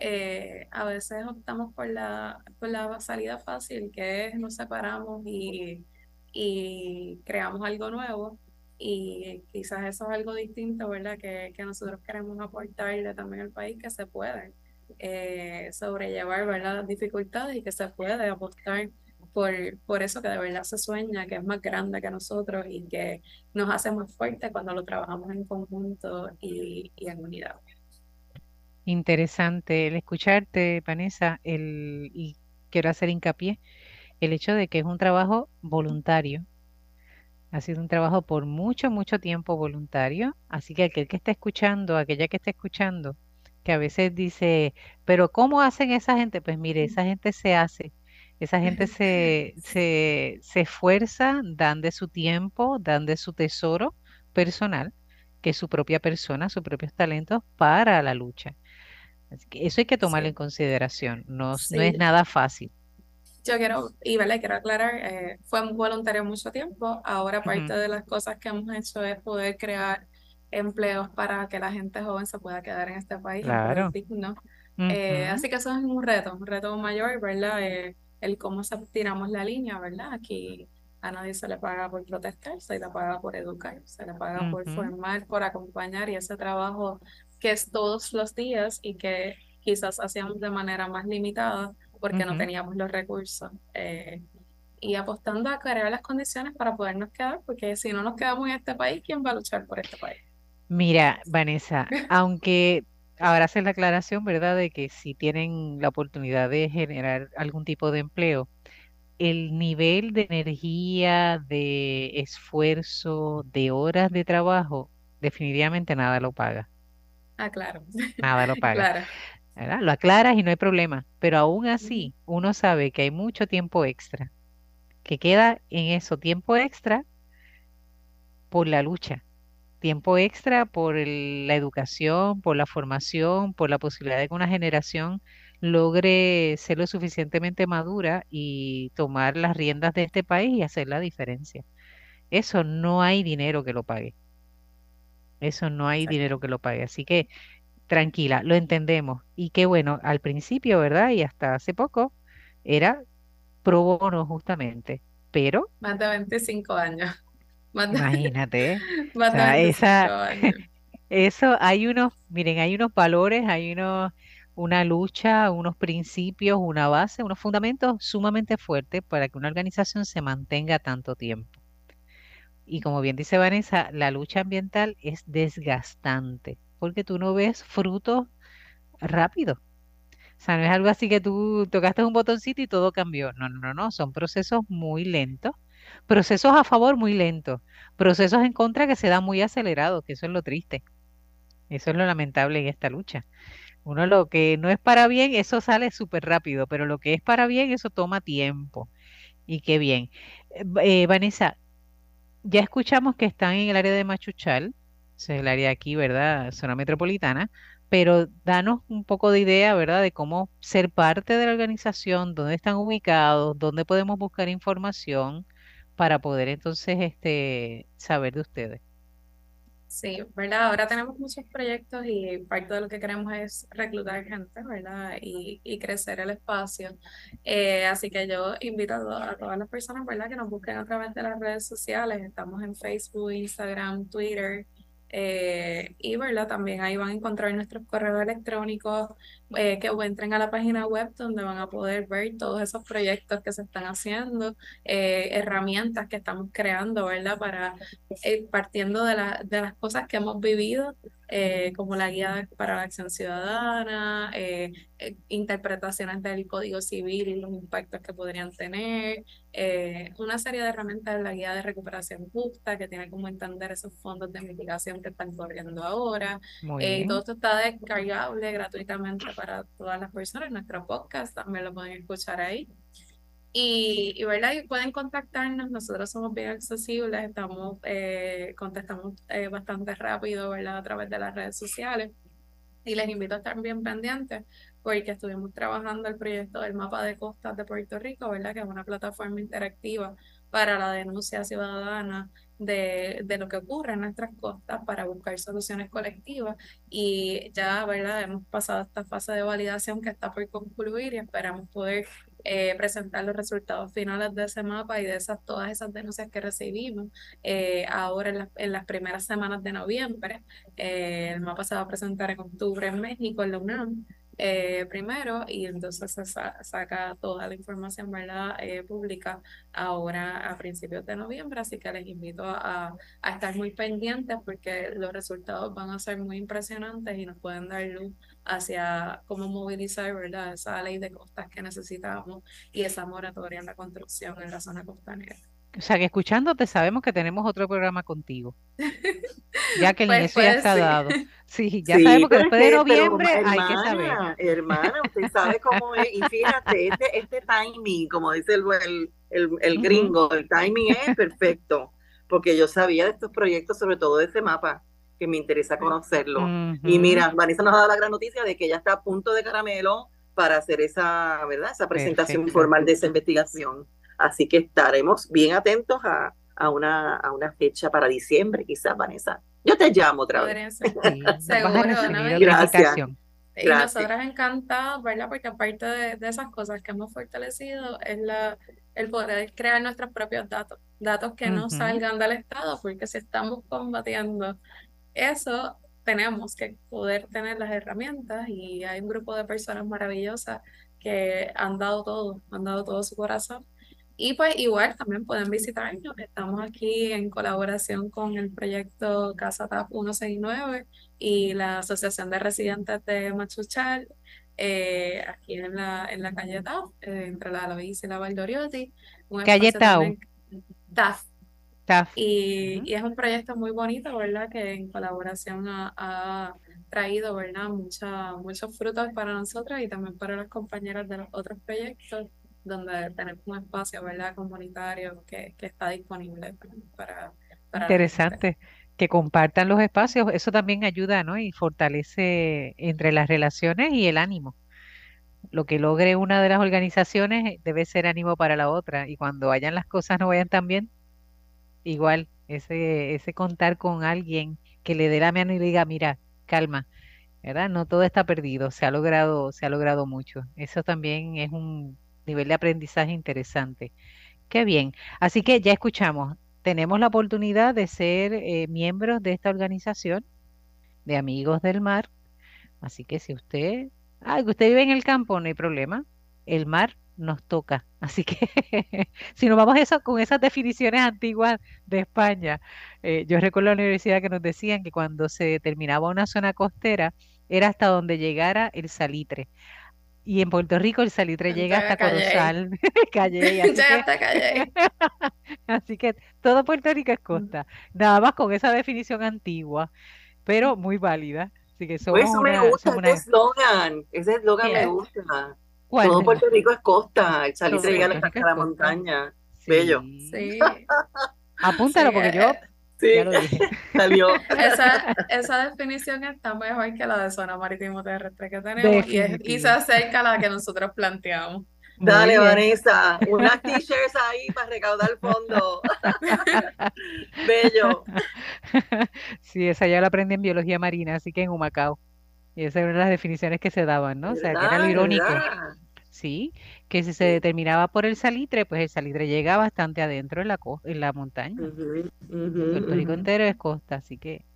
Eh, a veces optamos por la, por la salida fácil, que es nos separamos y, y creamos algo nuevo. Y quizás eso es algo distinto, ¿verdad? Que, que nosotros queremos aportarle también al país, que se puede eh, sobrellevar, ¿verdad? Las dificultades y que se puede apostar por, por eso que de verdad se sueña, que es más grande que nosotros y que nos hace más fuertes cuando lo trabajamos en conjunto y en unidad. Interesante el escucharte, Vanessa, el, y quiero hacer hincapié el hecho de que es un trabajo voluntario. Ha sido un trabajo por mucho, mucho tiempo voluntario. Así que aquel que está escuchando, aquella que está escuchando, que a veces dice, pero ¿cómo hacen esa gente? Pues mire, esa gente se hace. Esa gente se, se, se esfuerza, dan de su tiempo, dan de su tesoro personal, que es su propia persona, sus propios talentos para la lucha eso hay que tomarlo en consideración, no, no es nada fácil. Yo quiero, y vale, quiero aclarar, eh, fue un voluntario mucho tiempo, ahora parte de las cosas que hemos hecho es poder crear empleos para que la gente joven se pueda quedar en este país, claro. digno. Eh, así que eso es un reto, un reto mayor, ¿verdad? Eh, el cómo tiramos la línea, ¿verdad? Aquí a nadie se le paga por protestar, se le paga por educar, se le paga por formar, por acompañar y ese trabajo que es todos los días y que quizás hacíamos de manera más limitada porque no teníamos los recursos. Eh, y apostando a crear las condiciones para podernos quedar, porque si no nos quedamos en este país, ¿quién va a luchar por este país? Mira, Vanessa, aunque ahora hace la aclaración, ¿verdad?, de que si tienen la oportunidad de generar algún tipo de empleo, el nivel de energía, de esfuerzo, de horas de trabajo, definitivamente nada lo paga. Ah, claro. Nada lo paga. Lo aclaras y no hay problema. Pero aún así, uno sabe que hay mucho tiempo extra, que queda en eso, tiempo extra por la lucha, tiempo extra por la educación, por la formación, por la posibilidad de que una generación logre ser lo suficientemente madura y tomar las riendas de este país y hacer la diferencia. Eso no hay dinero que lo pague. Eso no hay dinero que lo pague. Así que tranquila, lo entendemos. Y qué bueno, al principio, ¿verdad? Y hasta hace poco era pro bono justamente. Pero. Más de 25 años. imagínate. Más de esa, años. Eso, hay unos, miren, hay unos valores, hay unos, una lucha, unos principios, una base, unos fundamentos sumamente fuertes para que una organización se mantenga tanto tiempo. Y como bien dice Vanessa, la lucha ambiental es desgastante porque tú no ves frutos rápido. O sea, no es algo así que tú tocaste un botoncito y todo cambió. No, no, no, son procesos muy lentos, procesos a favor muy lentos, procesos en contra que se dan muy acelerados, que eso es lo triste. Eso es lo lamentable en esta lucha. Uno lo que no es para bien, eso sale súper rápido, pero lo que es para bien, eso toma tiempo. Y qué bien. Eh, eh, Vanessa, ya escuchamos que están en el área de Machuchal, es el área aquí, ¿verdad? Zona metropolitana, pero danos un poco de idea, ¿verdad? De cómo ser parte de la organización, dónde están ubicados, dónde podemos buscar información para poder entonces este, saber de ustedes. Sí, ¿verdad? Ahora tenemos muchos proyectos y parte de lo que queremos es reclutar gente, ¿verdad? Y, y crecer el espacio. Eh, así que yo invito a, to- a todas las personas, ¿verdad? Que nos busquen a través de las redes sociales. Estamos en Facebook, Instagram, Twitter. eh, y, ¿verdad? También ahí van a encontrar nuestros correos electrónicos eh, que entren a la página web donde van a poder ver todos esos proyectos que se están haciendo, eh, herramientas que estamos creando, ¿verdad? Para eh, partiendo de, la- de las cosas que hemos vivido, eh, como la guía para la acción ciudadana, interpretaciones del Código Civil y los impactos que podrían tener, una serie de herramientas de la guía de recuperación justa que tiene como entender esos fondos de mitigación que están corriendo ahora. Todo esto está descargable gratuitamente para todas las personas. Nuestro podcast también lo pueden escuchar ahí. Y, y, ¿verdad? Y pueden contactarnos, nosotros somos bien accesibles, estamos, eh, contestamos eh, bastante rápido, ¿verdad? A través de las redes sociales. Y les invito a estar bien pendientes porque estuvimos trabajando el proyecto del mapa de costas de Puerto Rico, ¿verdad? Que es una plataforma interactiva para la denuncia ciudadana de, de lo que ocurre en nuestras costas para buscar soluciones colectivas. Y ya, ¿verdad? Hemos pasado esta fase de validación que está por concluir y esperamos poder eh, presentar los resultados finales de ese mapa y de esas, todas esas denuncias que recibimos eh, ahora en, las- en las primeras semanas de noviembre. Eh, el mapa se va a presentar en octubre en México, en la UNAM, eh, primero, y entonces se sa- saca toda la información, ¿verdad? eh, pública ahora a principios de noviembre, así que les invito a, a estar muy pendientes porque los resultados van a ser muy impresionantes y nos pueden dar luz hacia cómo movilizar, ¿verdad? Esa ley de costas que necesitamos y esa moratoria en la construcción en la zona costanera. O sea, que escuchándote sabemos que tenemos otro programa contigo. Ya que Pues, eso ya pues está sí. dado. Sí, ya Sí, sabemos que después de pero noviembre hay que saber. hermana, usted sabe cómo es. Y fíjate, este, este timing, como dice el, el, el, el gringo, el timing es perfecto. Porque yo sabía de estos proyectos, sobre todo de ese mapa, que me interesa conocerlo. Y mira, Vanessa nos ha dado la gran noticia de que ella está a punto de caramelo para hacer esa, ¿verdad? Esa presentación Perfecto. formal de esa investigación. Así que estaremos bien atentos a, a una, a una fecha para diciembre, quizás, Vanessa. Yo te llamo otra vez. Sí, Seguro, Gracias. Y Gracias. nosotras encantadas, ¿verdad? Porque aparte de, de esas cosas que hemos fortalecido, es la, el poder crear nuestros propios datos, datos que no salgan del Estado, porque si estamos combatiendo eso, tenemos que poder tener las herramientas y hay un grupo de personas maravillosas que han dado todo, han dado todo su corazón. Y pues igual también pueden visitarnos. Estamos aquí en colaboración con el proyecto Casa TAP 169 y la Asociación de Residentes de Machuchal, eh, aquí en la, en la calle TAP, eh, entre la Loíza y la Valdoriotti. Calle TAF. Taf. Y, y es un proyecto muy bonito, ¿verdad? Que en colaboración ha, ha traído, ¿verdad? Mucha, muchos frutos para nosotros y también para las compañeras de los otros proyectos, donde tenemos un espacio, ¿verdad? Comunitario que, está disponible para. Interesante que compartan los espacios. Eso también ayuda, ¿no? Y fortalece entre las relaciones y el ánimo. Lo que logre una de las organizaciones eh, debe ser ánimo para la otra. Y cuando vayan las cosas no vayan tan bien, igual, ese, ese contar con alguien que le dé la mano y le diga, mira, calma, ¿verdad? No todo está perdido, se ha logrado, se ha logrado mucho. Eso también es un nivel de aprendizaje interesante. Qué bien. Así que ya escuchamos, tenemos la oportunidad de ser eh, miembros de esta organización de Amigos del Mar. Así que si usted, ah, que usted vive en el campo, no hay problema. El mar nos toca. Así que si nos vamos eso, con esas definiciones antiguas de España, eh, yo recuerdo la universidad que nos decían que cuando se terminaba una zona costera era hasta donde llegara el salitre. Y en Puerto Rico el salitre llega Llega hasta. Corozal, Calley, así que, hasta Calle. así que todo Puerto Rico es costa. Nada más con esa definición antigua, pero muy válida. Así que Pues somos eso me una, gusta, somos ese eslogan, ese eslogan me gusta. ¿cuál? Todo Puerto Rico es costa, el salitre llega hasta la montaña. Bello. Sí. Apúntalo sí, porque yo eh, Sí, ya lo dije. salió. esa, esa definición está mejor que la de zona marítimo terrestre que tenemos y, es- y se acerca a la que nosotros planteamos. Muy Dale, bien. Vanessa, unas t-shirts ahí para recaudar fondos. Bello. Sí, esa ya la aprendí en biología marina, así que en Humacao. Y esa era una de las definiciones que se daban, ¿no? O sea, que era lo irónico, ¿Verdad? ¿Sí? Que si se determinaba por el salitre, pues el salitre llega bastante adentro en la, en la montaña. Puerto Rico ujú. entero es costa, así que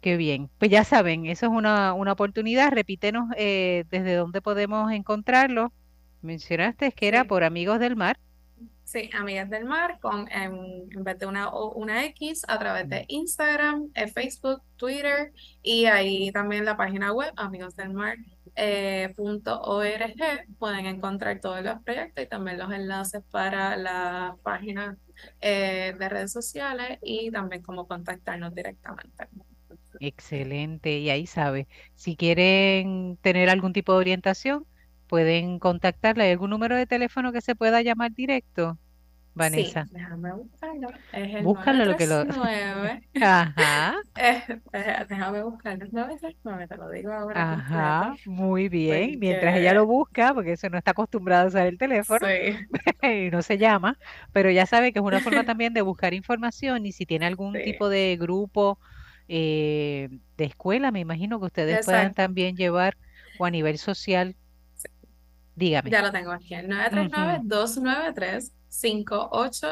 qué bien. Pues ya saben, eso es una, una oportunidad. Repítenos eh, desde dónde podemos encontrarlo. Mencionaste que era Sí. por Amigos del Mar. Sí, Amigas del Mar, con, en, en vez de una una X, a través de Instagram, eh, Facebook, Twitter y ahí también la página web, amigosdelmar.org, pueden encontrar todos los proyectos y también los enlaces para la página eh, de redes sociales y también cómo contactarnos directamente. Excelente. Y ahí sabe, si quieren tener algún tipo de orientación, pueden contactarla. ¿Hay algún número de teléfono que se pueda llamar directo, Sí, Vanessa? déjame buscarlo. Es el Búscalo lo que lo... 939. Ajá, Eh, déjame buscarlo. 939, te lo digo ahora ajá, completo. muy bien. Mientras ella lo busca, porque eso no está acostumbrado a usar el teléfono sí, y no se llama, pero ya sabe que es una forma también de buscar información y si tiene algún sí, tipo de grupo eh, de escuela, me imagino que ustedes puedan exacto. también llevar o a nivel social, Sí, dígame. ya lo tengo aquí. El Ujú,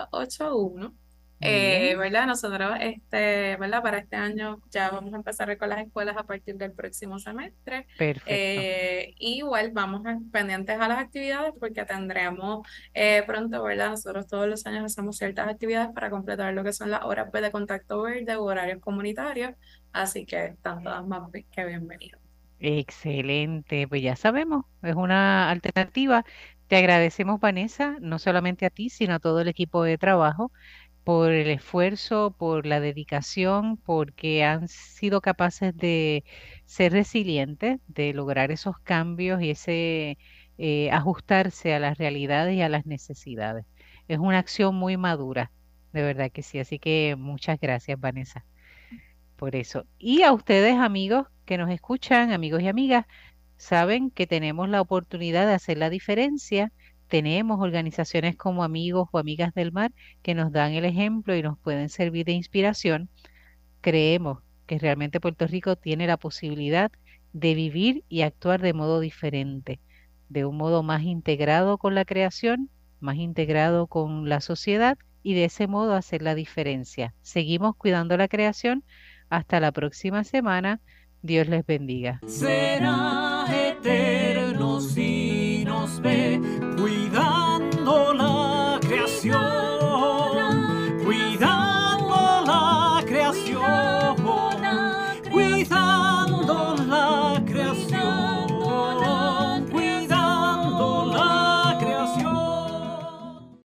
939-293-5881. Muy Eh, bien, ¿verdad? Nosotros, este, ¿verdad? Para este año ya vamos a empezar con las escuelas a partir del próximo semestre. perfecto. Eh, igual vamos a- pendientes a las actividades porque tendremos eh, pronto, ¿verdad? Nosotros todos los años hacemos ciertas actividades para completar lo que son las horas de contacto verde u horarios comunitarios, así que están todas más que bienvenidas. Excelente, pues ya sabemos, es una alternativa. Te agradecemos, Vanessa, no solamente a ti, sino a todo el equipo de trabajo por el esfuerzo, por la dedicación, porque han sido capaces de ser resilientes, de lograr esos cambios y ese eh, ajustarse a las realidades y a las necesidades. Es una acción muy madura, de verdad que sí. Así que muchas gracias, Vanessa, por eso. Y a ustedes, amigos que nos escuchan, amigos y amigas, saben que tenemos la oportunidad de hacer la diferencia. Tenemos organizaciones como Amigos o Amigas del Mar que nos dan el ejemplo y nos pueden servir de inspiración. Creemos que realmente Puerto Rico tiene la posibilidad de vivir y actuar de modo diferente, de un modo más integrado con la creación, más integrado con la sociedad y de ese modo hacer la diferencia. Seguimos cuidando la creación. Hasta la próxima semana. Dios les bendiga.